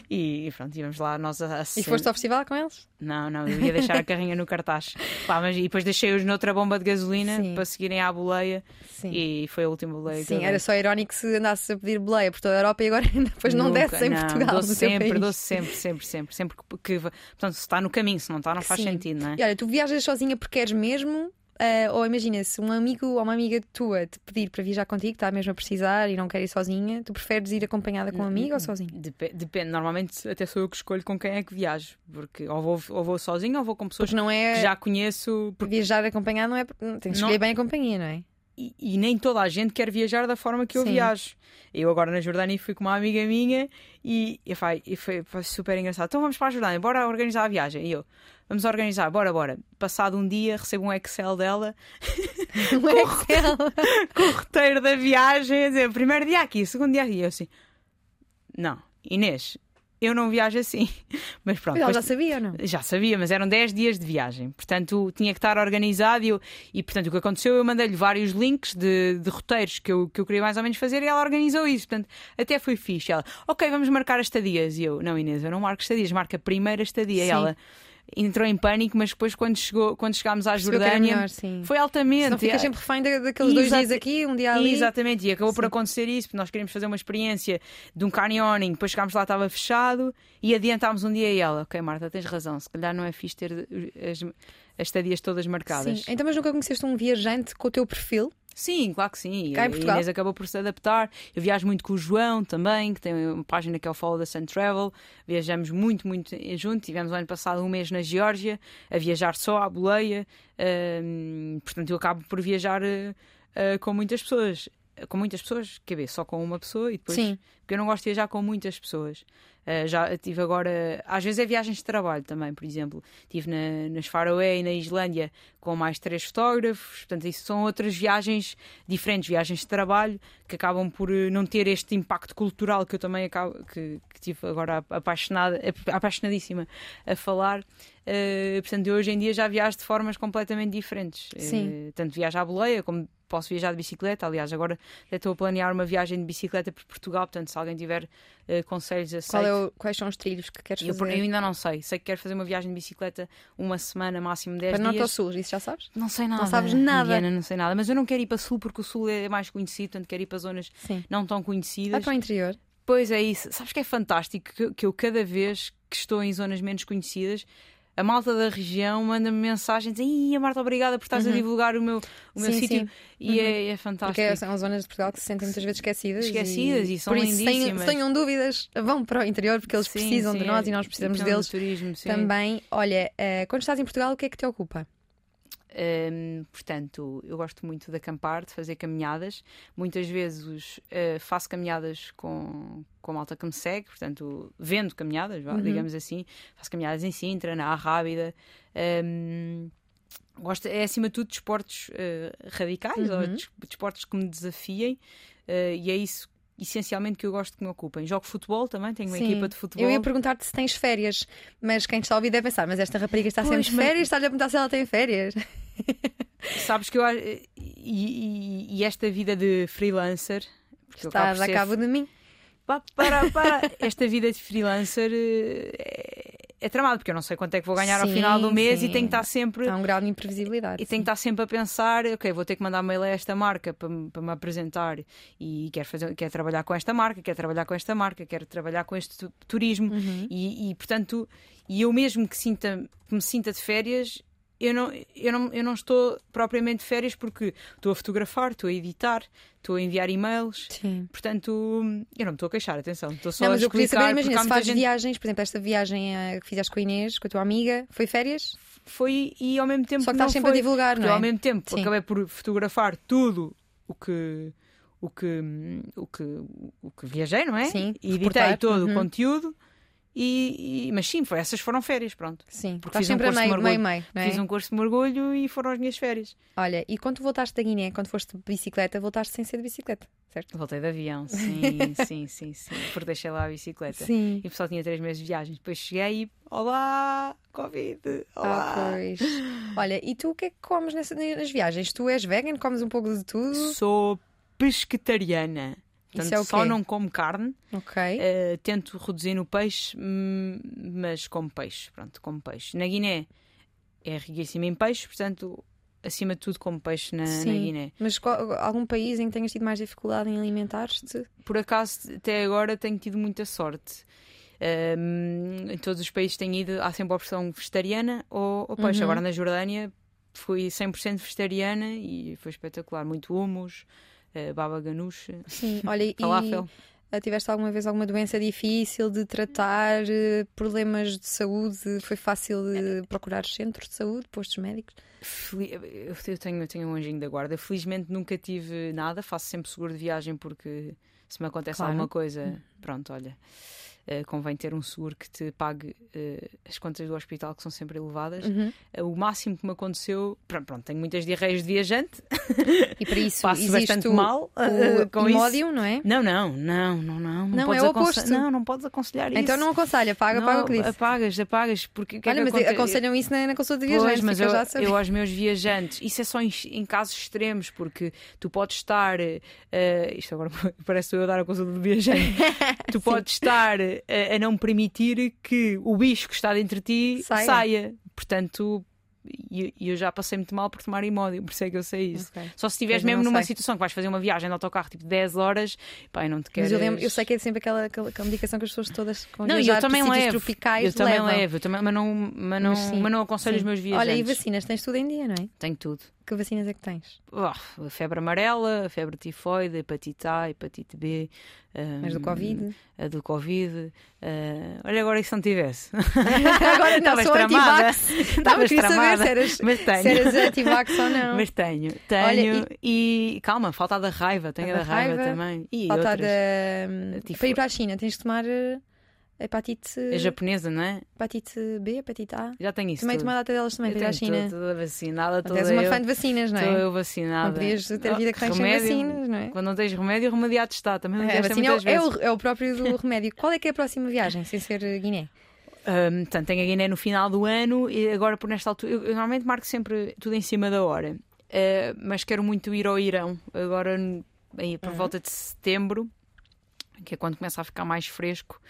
e pronto, íamos lá nós a, a E foste ao festival com eles? Não, não, eu ia deixar a carrinha no cartaz. Pá, mas, e depois deixei-os noutra bomba de gasolina Sim. para seguirem à boleia Sim. e foi a última boleia Sim, era só irónico se andasses a pedir boleia por toda a Europa e agora depois não Nunca, desce em não, Portugal. Dou sempre, dou sempre, sempre, sempre, sempre que, que portanto, se está no caminho, se não está, não faz Sim. sentido, não é? E olha, tu viajas sozinha porque queres mesmo Uh, ou imagina, se um amigo ou uma amiga tua te pedir para viajar contigo, está mesmo a precisar e não quer ir sozinha, tu preferes ir acompanhada com um amigo ou sozinho? Dep depende, normalmente até sou eu que escolho com quem é que viajo, porque ou vou, ou vou sozinho ou vou com pessoas não é... que já conheço. Porque... Viajar acompanhado não é. Tem que escolher não... bem a companhia, não é? E, e, nem toda a gente quer viajar da forma que eu Sim. viajo. Eu agora na Jordânia fui com uma amiga minha e, e, foi, e foi, foi, super engraçado. Então vamos para a Jordânia, bora organizar a viagem. E eu, vamos organizar, bora, bora. Passado um dia, recebo um Excel dela um com, Excel. com o roteiro da viagem, a dizer, primeiro dia aqui, segundo dia aqui. E eu assim, não, Inês, eu não viajo assim. Mas pronto. Ela já sabia não? Já sabia, mas eram 10 dias de viagem. Portanto, tinha que estar organizado. E, eu, e portanto, o que aconteceu, eu mandei-lhe vários links de, de roteiros que eu, que eu queria mais ou menos fazer e ela organizou isso. Portanto, até foi fixe. Ela, ok, vamos marcar estadias. E eu, não, Inês, eu não marco estadias, marca a primeira estadia. E ela entrou em pânico, mas depois quando, chegou, quando chegámos à Jordânia melhor, foi altamente. Não fica sempre refém daqueles dois dias aqui, um dia ali. Exatamente, e acabou sim. por acontecer isso, porque nós queríamos fazer uma experiência de um canyoning, depois chegámos lá, estava fechado e adiantámos um dia e ela, ok Marta, tens razão, se calhar não é fixe ter as, as estadias todas marcadas. Sim. Então, mas nunca conheceste um viajante com o teu perfil? Sim, claro que sim. Cá em a Portugal? Inês acabou por se adaptar. Eu viajo muito com o João também, que tem uma página que é o Follow the Sun Travel. Viajamos muito, muito juntos. Tivemos o ano passado um mês na Geórgia, a viajar só à boleia. Ahm, portanto, eu acabo por viajar eh, eh, com muitas pessoas. Com muitas pessoas, quer ver, só com uma pessoa e depois. Sim. Porque eu não gosto de viajar com muitas pessoas. Uh, já tive agora. Às vezes é viagens de trabalho também, por exemplo. Estive na, nas Faroé e na Islândia com mais três fotógrafos. Portanto, isso são outras viagens diferentes, viagens de trabalho, que acabam por eh, não ter este impacto cultural que eu também acabo, que, que tive agora apaixonada, apaixonadíssima a falar. Uh, portanto, eu hoje em dia já viajo de formas completamente diferentes. Sim. Uh, tanto viajo à boleia como posso viajar de bicicleta. Aliás, agora estou a planear uma viagem de bicicleta por Portugal. Portanto, se alguém tiver uh, conselhos, aceito. É o- quais são os trilhos que queres eu, fazer? eu ainda não sei. Sei que quero fazer uma viagem de bicicleta uma semana, máximo 10 Para norte ou dias. sul, isso já sabes? Não sei nada. sabes nada. Diana, não sei nada. Mas eu não quero ir para sul porque o sul é mais conhecido, portanto quero ir para zonas Sim. não tão Vai conhecidas. para o interior. Pois é isso. Sabes que é fantástico que, que eu cada vez que estou em zonas menos conhecidas, a malta da região manda-me mensagens Ih, Marta, obrigada por estás a divulgar o meu, o meu Uhum. Sim, sítio. sim. E é, é fantástico. Porque são zonas de Portugal que se sentem muitas vezes esquecidas. Esquecidas e são Por isso, lindíssimas. tenham dúvidas, vão para o interior porque eles Sim, precisam de nós e é- nós precisamos deles turismo, também. Olha, eh, quando estás em Portugal, o que é que te ocupa? Hum, portanto, eu gosto muito de acampar, de fazer caminhadas. Muitas vezes eh, faço caminhadas com, com a malta que me segue, portanto, vendo caminhadas, Uhum. digamos assim. Faço caminhadas em Sintra, na Arrábida. Hum, gosto, é acima de tudo de esportes eh, radicais ou Uhum. de esportes que me desafiem, eh, e é isso essencialmente que eu gosto que me ocupem. Jogo futebol também, tenho uma Sim. equipa de futebol. Eu ia perguntar-te se tens férias, mas quem está a ouvir deve pensar, mas esta rapariga está sempre Pois, de mas- férias, está-lhe a perguntar se ela tem férias. Sabes que eu acho- e, e- e esta vida de freelancer Está a dar cabo de mim. Esta vida de freelancer eh, é, é tramado, porque eu não sei quanto é que vou ganhar ao Sim, final do mês sim. e tenho que estar sempre. Há um grau de imprevisibilidade. E tenho que estar sempre a pensar, ok, vou ter que mandar mail a esta marca para, me- para me apresentar e quero, fazer, quero trabalhar com esta marca, quero trabalhar com esta marca, quero trabalhar com este tu- turismo Uhum. e, e, portanto, e eu mesmo que, sinta, que me sinta de férias, eu não, eu, não, eu não estou propriamente de férias porque estou a fotografar, estou a editar, estou a enviar e-mails. Sim. Portanto, eu não me estou a queixar, atenção. Estou só Não, a mas eu queria saber, imagina, se fazes gente- viagens, por exemplo, esta viagem eh, que fizeste com a Inês, com a tua amiga, foi férias? Foi e ao mesmo tempo Só que estás sempre foi, a divulgar, não é? ao mesmo tempo Sim. acabei por fotografar tudo o que o que o que o que viajei, não é? Sim, e editei todo Uhum. o conteúdo e, e- mas sim, foi, essas foram férias, pronto. Sim, Porque estás fiz um curso de meio, meio, mergulho. meio, não é? Fiz um curso de mergulho e foram as minhas férias. Olha, e quando voltaste da Guiné, quando foste de bicicleta, voltaste sem ser de bicicleta, certo? Voltei de avião, sim, sim, sim, sim. Porque deixei lá a bicicleta. Sim. E só tinha três meses de viagem. Depois cheguei e olá, Covid, olá. Ah, pois. Olha, e tu o que é que comes nessa- nas viagens? Tu és vegan, comes um pouco de tudo? Sou pescetariana. Portanto, Isso é só não como carne. Uh, tento reduzir no peixe, hum, mas como peixe. Pronto, como peixe. Na Guiné é riquíssimo em peixe, portanto, acima de tudo, como peixe na, na. Guiné. Mas qual- algum país em que tenhas tido mais dificuldade em alimentares-te? Por acaso, até agora, tenho tido muita sorte. Hum, em todos os países tenho ido, há sempre a opção vegetariana ou, ou peixe. Uhum. Agora na Jordânia fui 100% vegetariana e foi espetacular. Muito humus, uh, baba ganoush, Sim. Olha, e falafel. eh, tiveste alguma vez alguma doença difícil de tratar, eh, problemas de saúde? Foi fácil de procurar centros de saúde, postos médicos? Eu eu tenho, eu tenho um anjinho da guarda. Felizmente nunca tive nada. Faço sempre seguro de viagem porque se me acontece Claro. alguma coisa, pronto, olha. Eh, convém ter um seguro que te pague eh, as contas do hospital, que são sempre elevadas. Uhum. Eh, o máximo que me aconteceu, pronto, pronto, tenho muitas diarreias de viajante, E para isso passo bastante o, mal o com isso. Imódio, não é? Não, não, não, não, não. Não, podes é o oposto. Não, não podes aconselhar isso. Então não aconselha, paga, Não, paga o que disse. Apagas, apagas, porque é Olha, mas aconte- aconselham isso na, na consulta de Pois, viajantes, mas fica eu, já eu aos meus viajantes, isso é só em, em casos extremos, porque tu podes estar, isto agora parece eu dar a consulta de viajante, tu podes estar eh, a não permitir que o bicho que está dentro de ti Saia. saia. Portanto, e eu já passei muito mal por tomar imódio, por isso é que eu sei isso. Ok. Só se estiveres mesmo numa sei. situação que vais fazer uma viagem de autocarro tipo 10 horas, pá, eu não te quero. Mas eu, lembro, eu sei que é sempre aquela, aquela, aquela medicação que as pessoas todas com Não, eu também levo. tropicais Eu também levam. levo, eu também, mas, não, mas, não, Mas mas não aconselho sim. os meus viajantes. Olha, e vacinas, tens tudo em dia, não é? Tenho tudo. Que vacinas é que tens? Oh, a febre amarela, a febre tifoide, a hepatite A, a hepatite B. Mas do Covid? A do Covid. Uh, olha, agora se não tivesse? agora não, sou anti-vax. Estavas tramada. Se eras, mas tenho. Se eras anti-vax ou não. Mas tenho, tenho. Olha, e... e... calma, falta da raiva, tenho a da, raiva, raiva, também. E falta outras. da. Tipo... Para ir para a China, tens de tomar. Hepatite. É japonesa, não é? Hepatite B, hepatite A. Já tenho isso. Também tomei a data delas também, para à China. Toda vacinada, toda. És uma fã de vacinas, não é? Estou eu vacinada. Não podias ter a vida que tens remédio, sem vacinas, não é? Quando não tens remédio, remediado está. Também não é, vacina é, o, é o próprio do remédio. Qual é que é a próxima viagem, sem ser Guiné? Um, portanto, tenho a Guiné no final do ano e agora por nesta altura. Eu, eu normalmente marco sempre tudo em cima da hora. Uh, mas quero muito ir ao Irão agora aí, por uhum. volta de setembro que é quando começa a ficar mais fresco.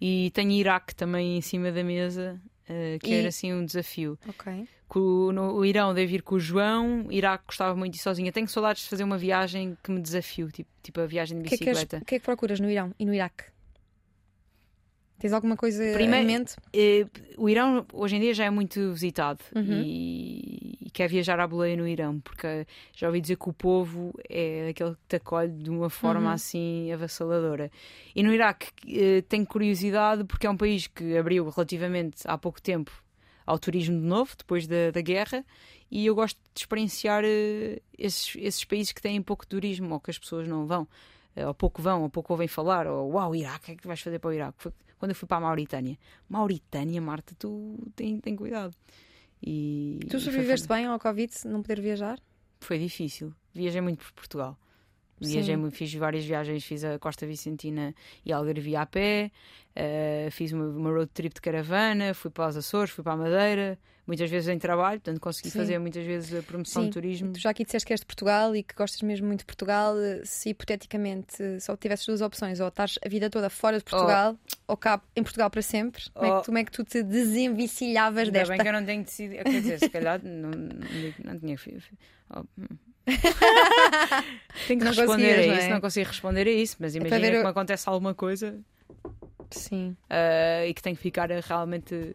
E tenho Iraque também em cima da mesa, uh, que e... era assim um desafio. Ok. Com, no, o Irão deve ir com o João, Iraque gostava muito de ir sozinha. Tenho saudades de fazer uma viagem que me desafio, tipo, tipo a viagem de bicicleta. O que, é que, que, é que procuras no Irão e no Iraque? Tens alguma coisa Primeiro, em mente? Eh, o Irão hoje em dia já é muito visitado uhum. e, e, quer viajar à boleia no Irão, porque já ouvi dizer que o povo é aquele que te acolhe de uma forma uhum. assim avassaladora. E no Iraque eh, tenho curiosidade porque é um país que abriu relativamente há pouco tempo ao turismo de novo, depois da, da guerra, e eu gosto de experienciar eh, esses, esses países que têm pouco turismo ou que as pessoas não vão. Eh, ou pouco vão, ou pouco ouvem falar, ou uau, Iraque, o que é que vais fazer para o Iraque? Quando eu fui para a Mauritânia. Mauritânia, Marta, tu tem, tem cuidado. E, tu sobreviveste bem ao Covid, não poder viajar? Foi difícil. Viajei muito por Portugal. Viajei, fiz várias viagens, fiz a Costa Vicentina e a Algarvia a pé, uh, fiz uma, uma, road trip de caravana, fui para os Açores, fui para a Madeira, muitas vezes em trabalho, portanto consegui Sim. fazer muitas vezes a promoção Sim. de turismo. Tu já aqui disseste que és de Portugal e que gostas mesmo muito de Portugal. Se hipoteticamente só tivesses duas opções, ou estás a vida toda fora de Portugal, oh. ou cá em Portugal para sempre, oh. como, é que, oh. como, é que, tu te desenvicilhavas Ainda desta? bem que eu não tenho decidido, quer dizer, se calhar não, não, tinha. Oh. Hum. Tenho que não responder a isso, não, é? não consigo responder a isso, mas é imagina é que me acontece alguma coisa Sim. Uh, e que tenho que ficar realmente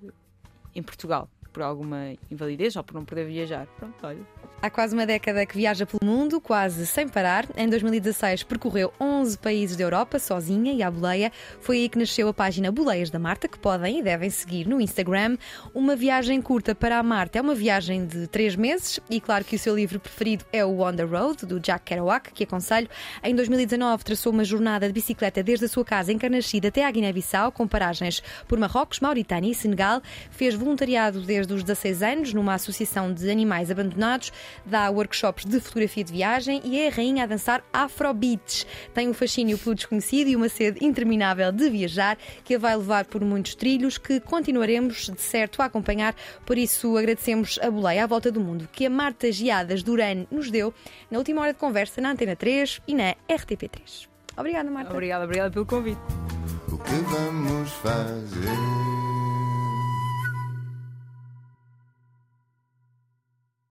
em Portugal por alguma invalidez ou por não poder viajar. Pronto, olha. Há quase uma década que viaja pelo mundo, quase sem parar. Em 2016 percorreu 11 países da Europa, sozinha e à boleia. Foi aí que nasceu a página Boleias da Marta, que podem e devem seguir no Instagram. Uma viagem curta para a Marta é uma viagem de 3 meses e claro que o seu livro preferido é o On the Road, do Jack Kerouac, que aconselho. Em 2019 traçou uma jornada de bicicleta desde a sua casa em Carnachide até à Guiné-Bissau, com paragens por Marrocos, Mauritânia e Senegal. Fez voluntariado desde os 16 anos numa associação de animais abandonados dá workshops de fotografia de viagem e é a rainha a dançar afrobeats. Tem um fascínio pelo desconhecido e uma sede interminável de viajar que a vai levar por muitos trilhos que continuaremos de certo a acompanhar. Por isso agradecemos a boleia à volta do mundo que a Marta Giadas Duran nos deu na última hora de conversa na Antena 3 e na RTP3. Obrigada, Marta. Obrigada, obrigada pelo convite. O que vamos fazer?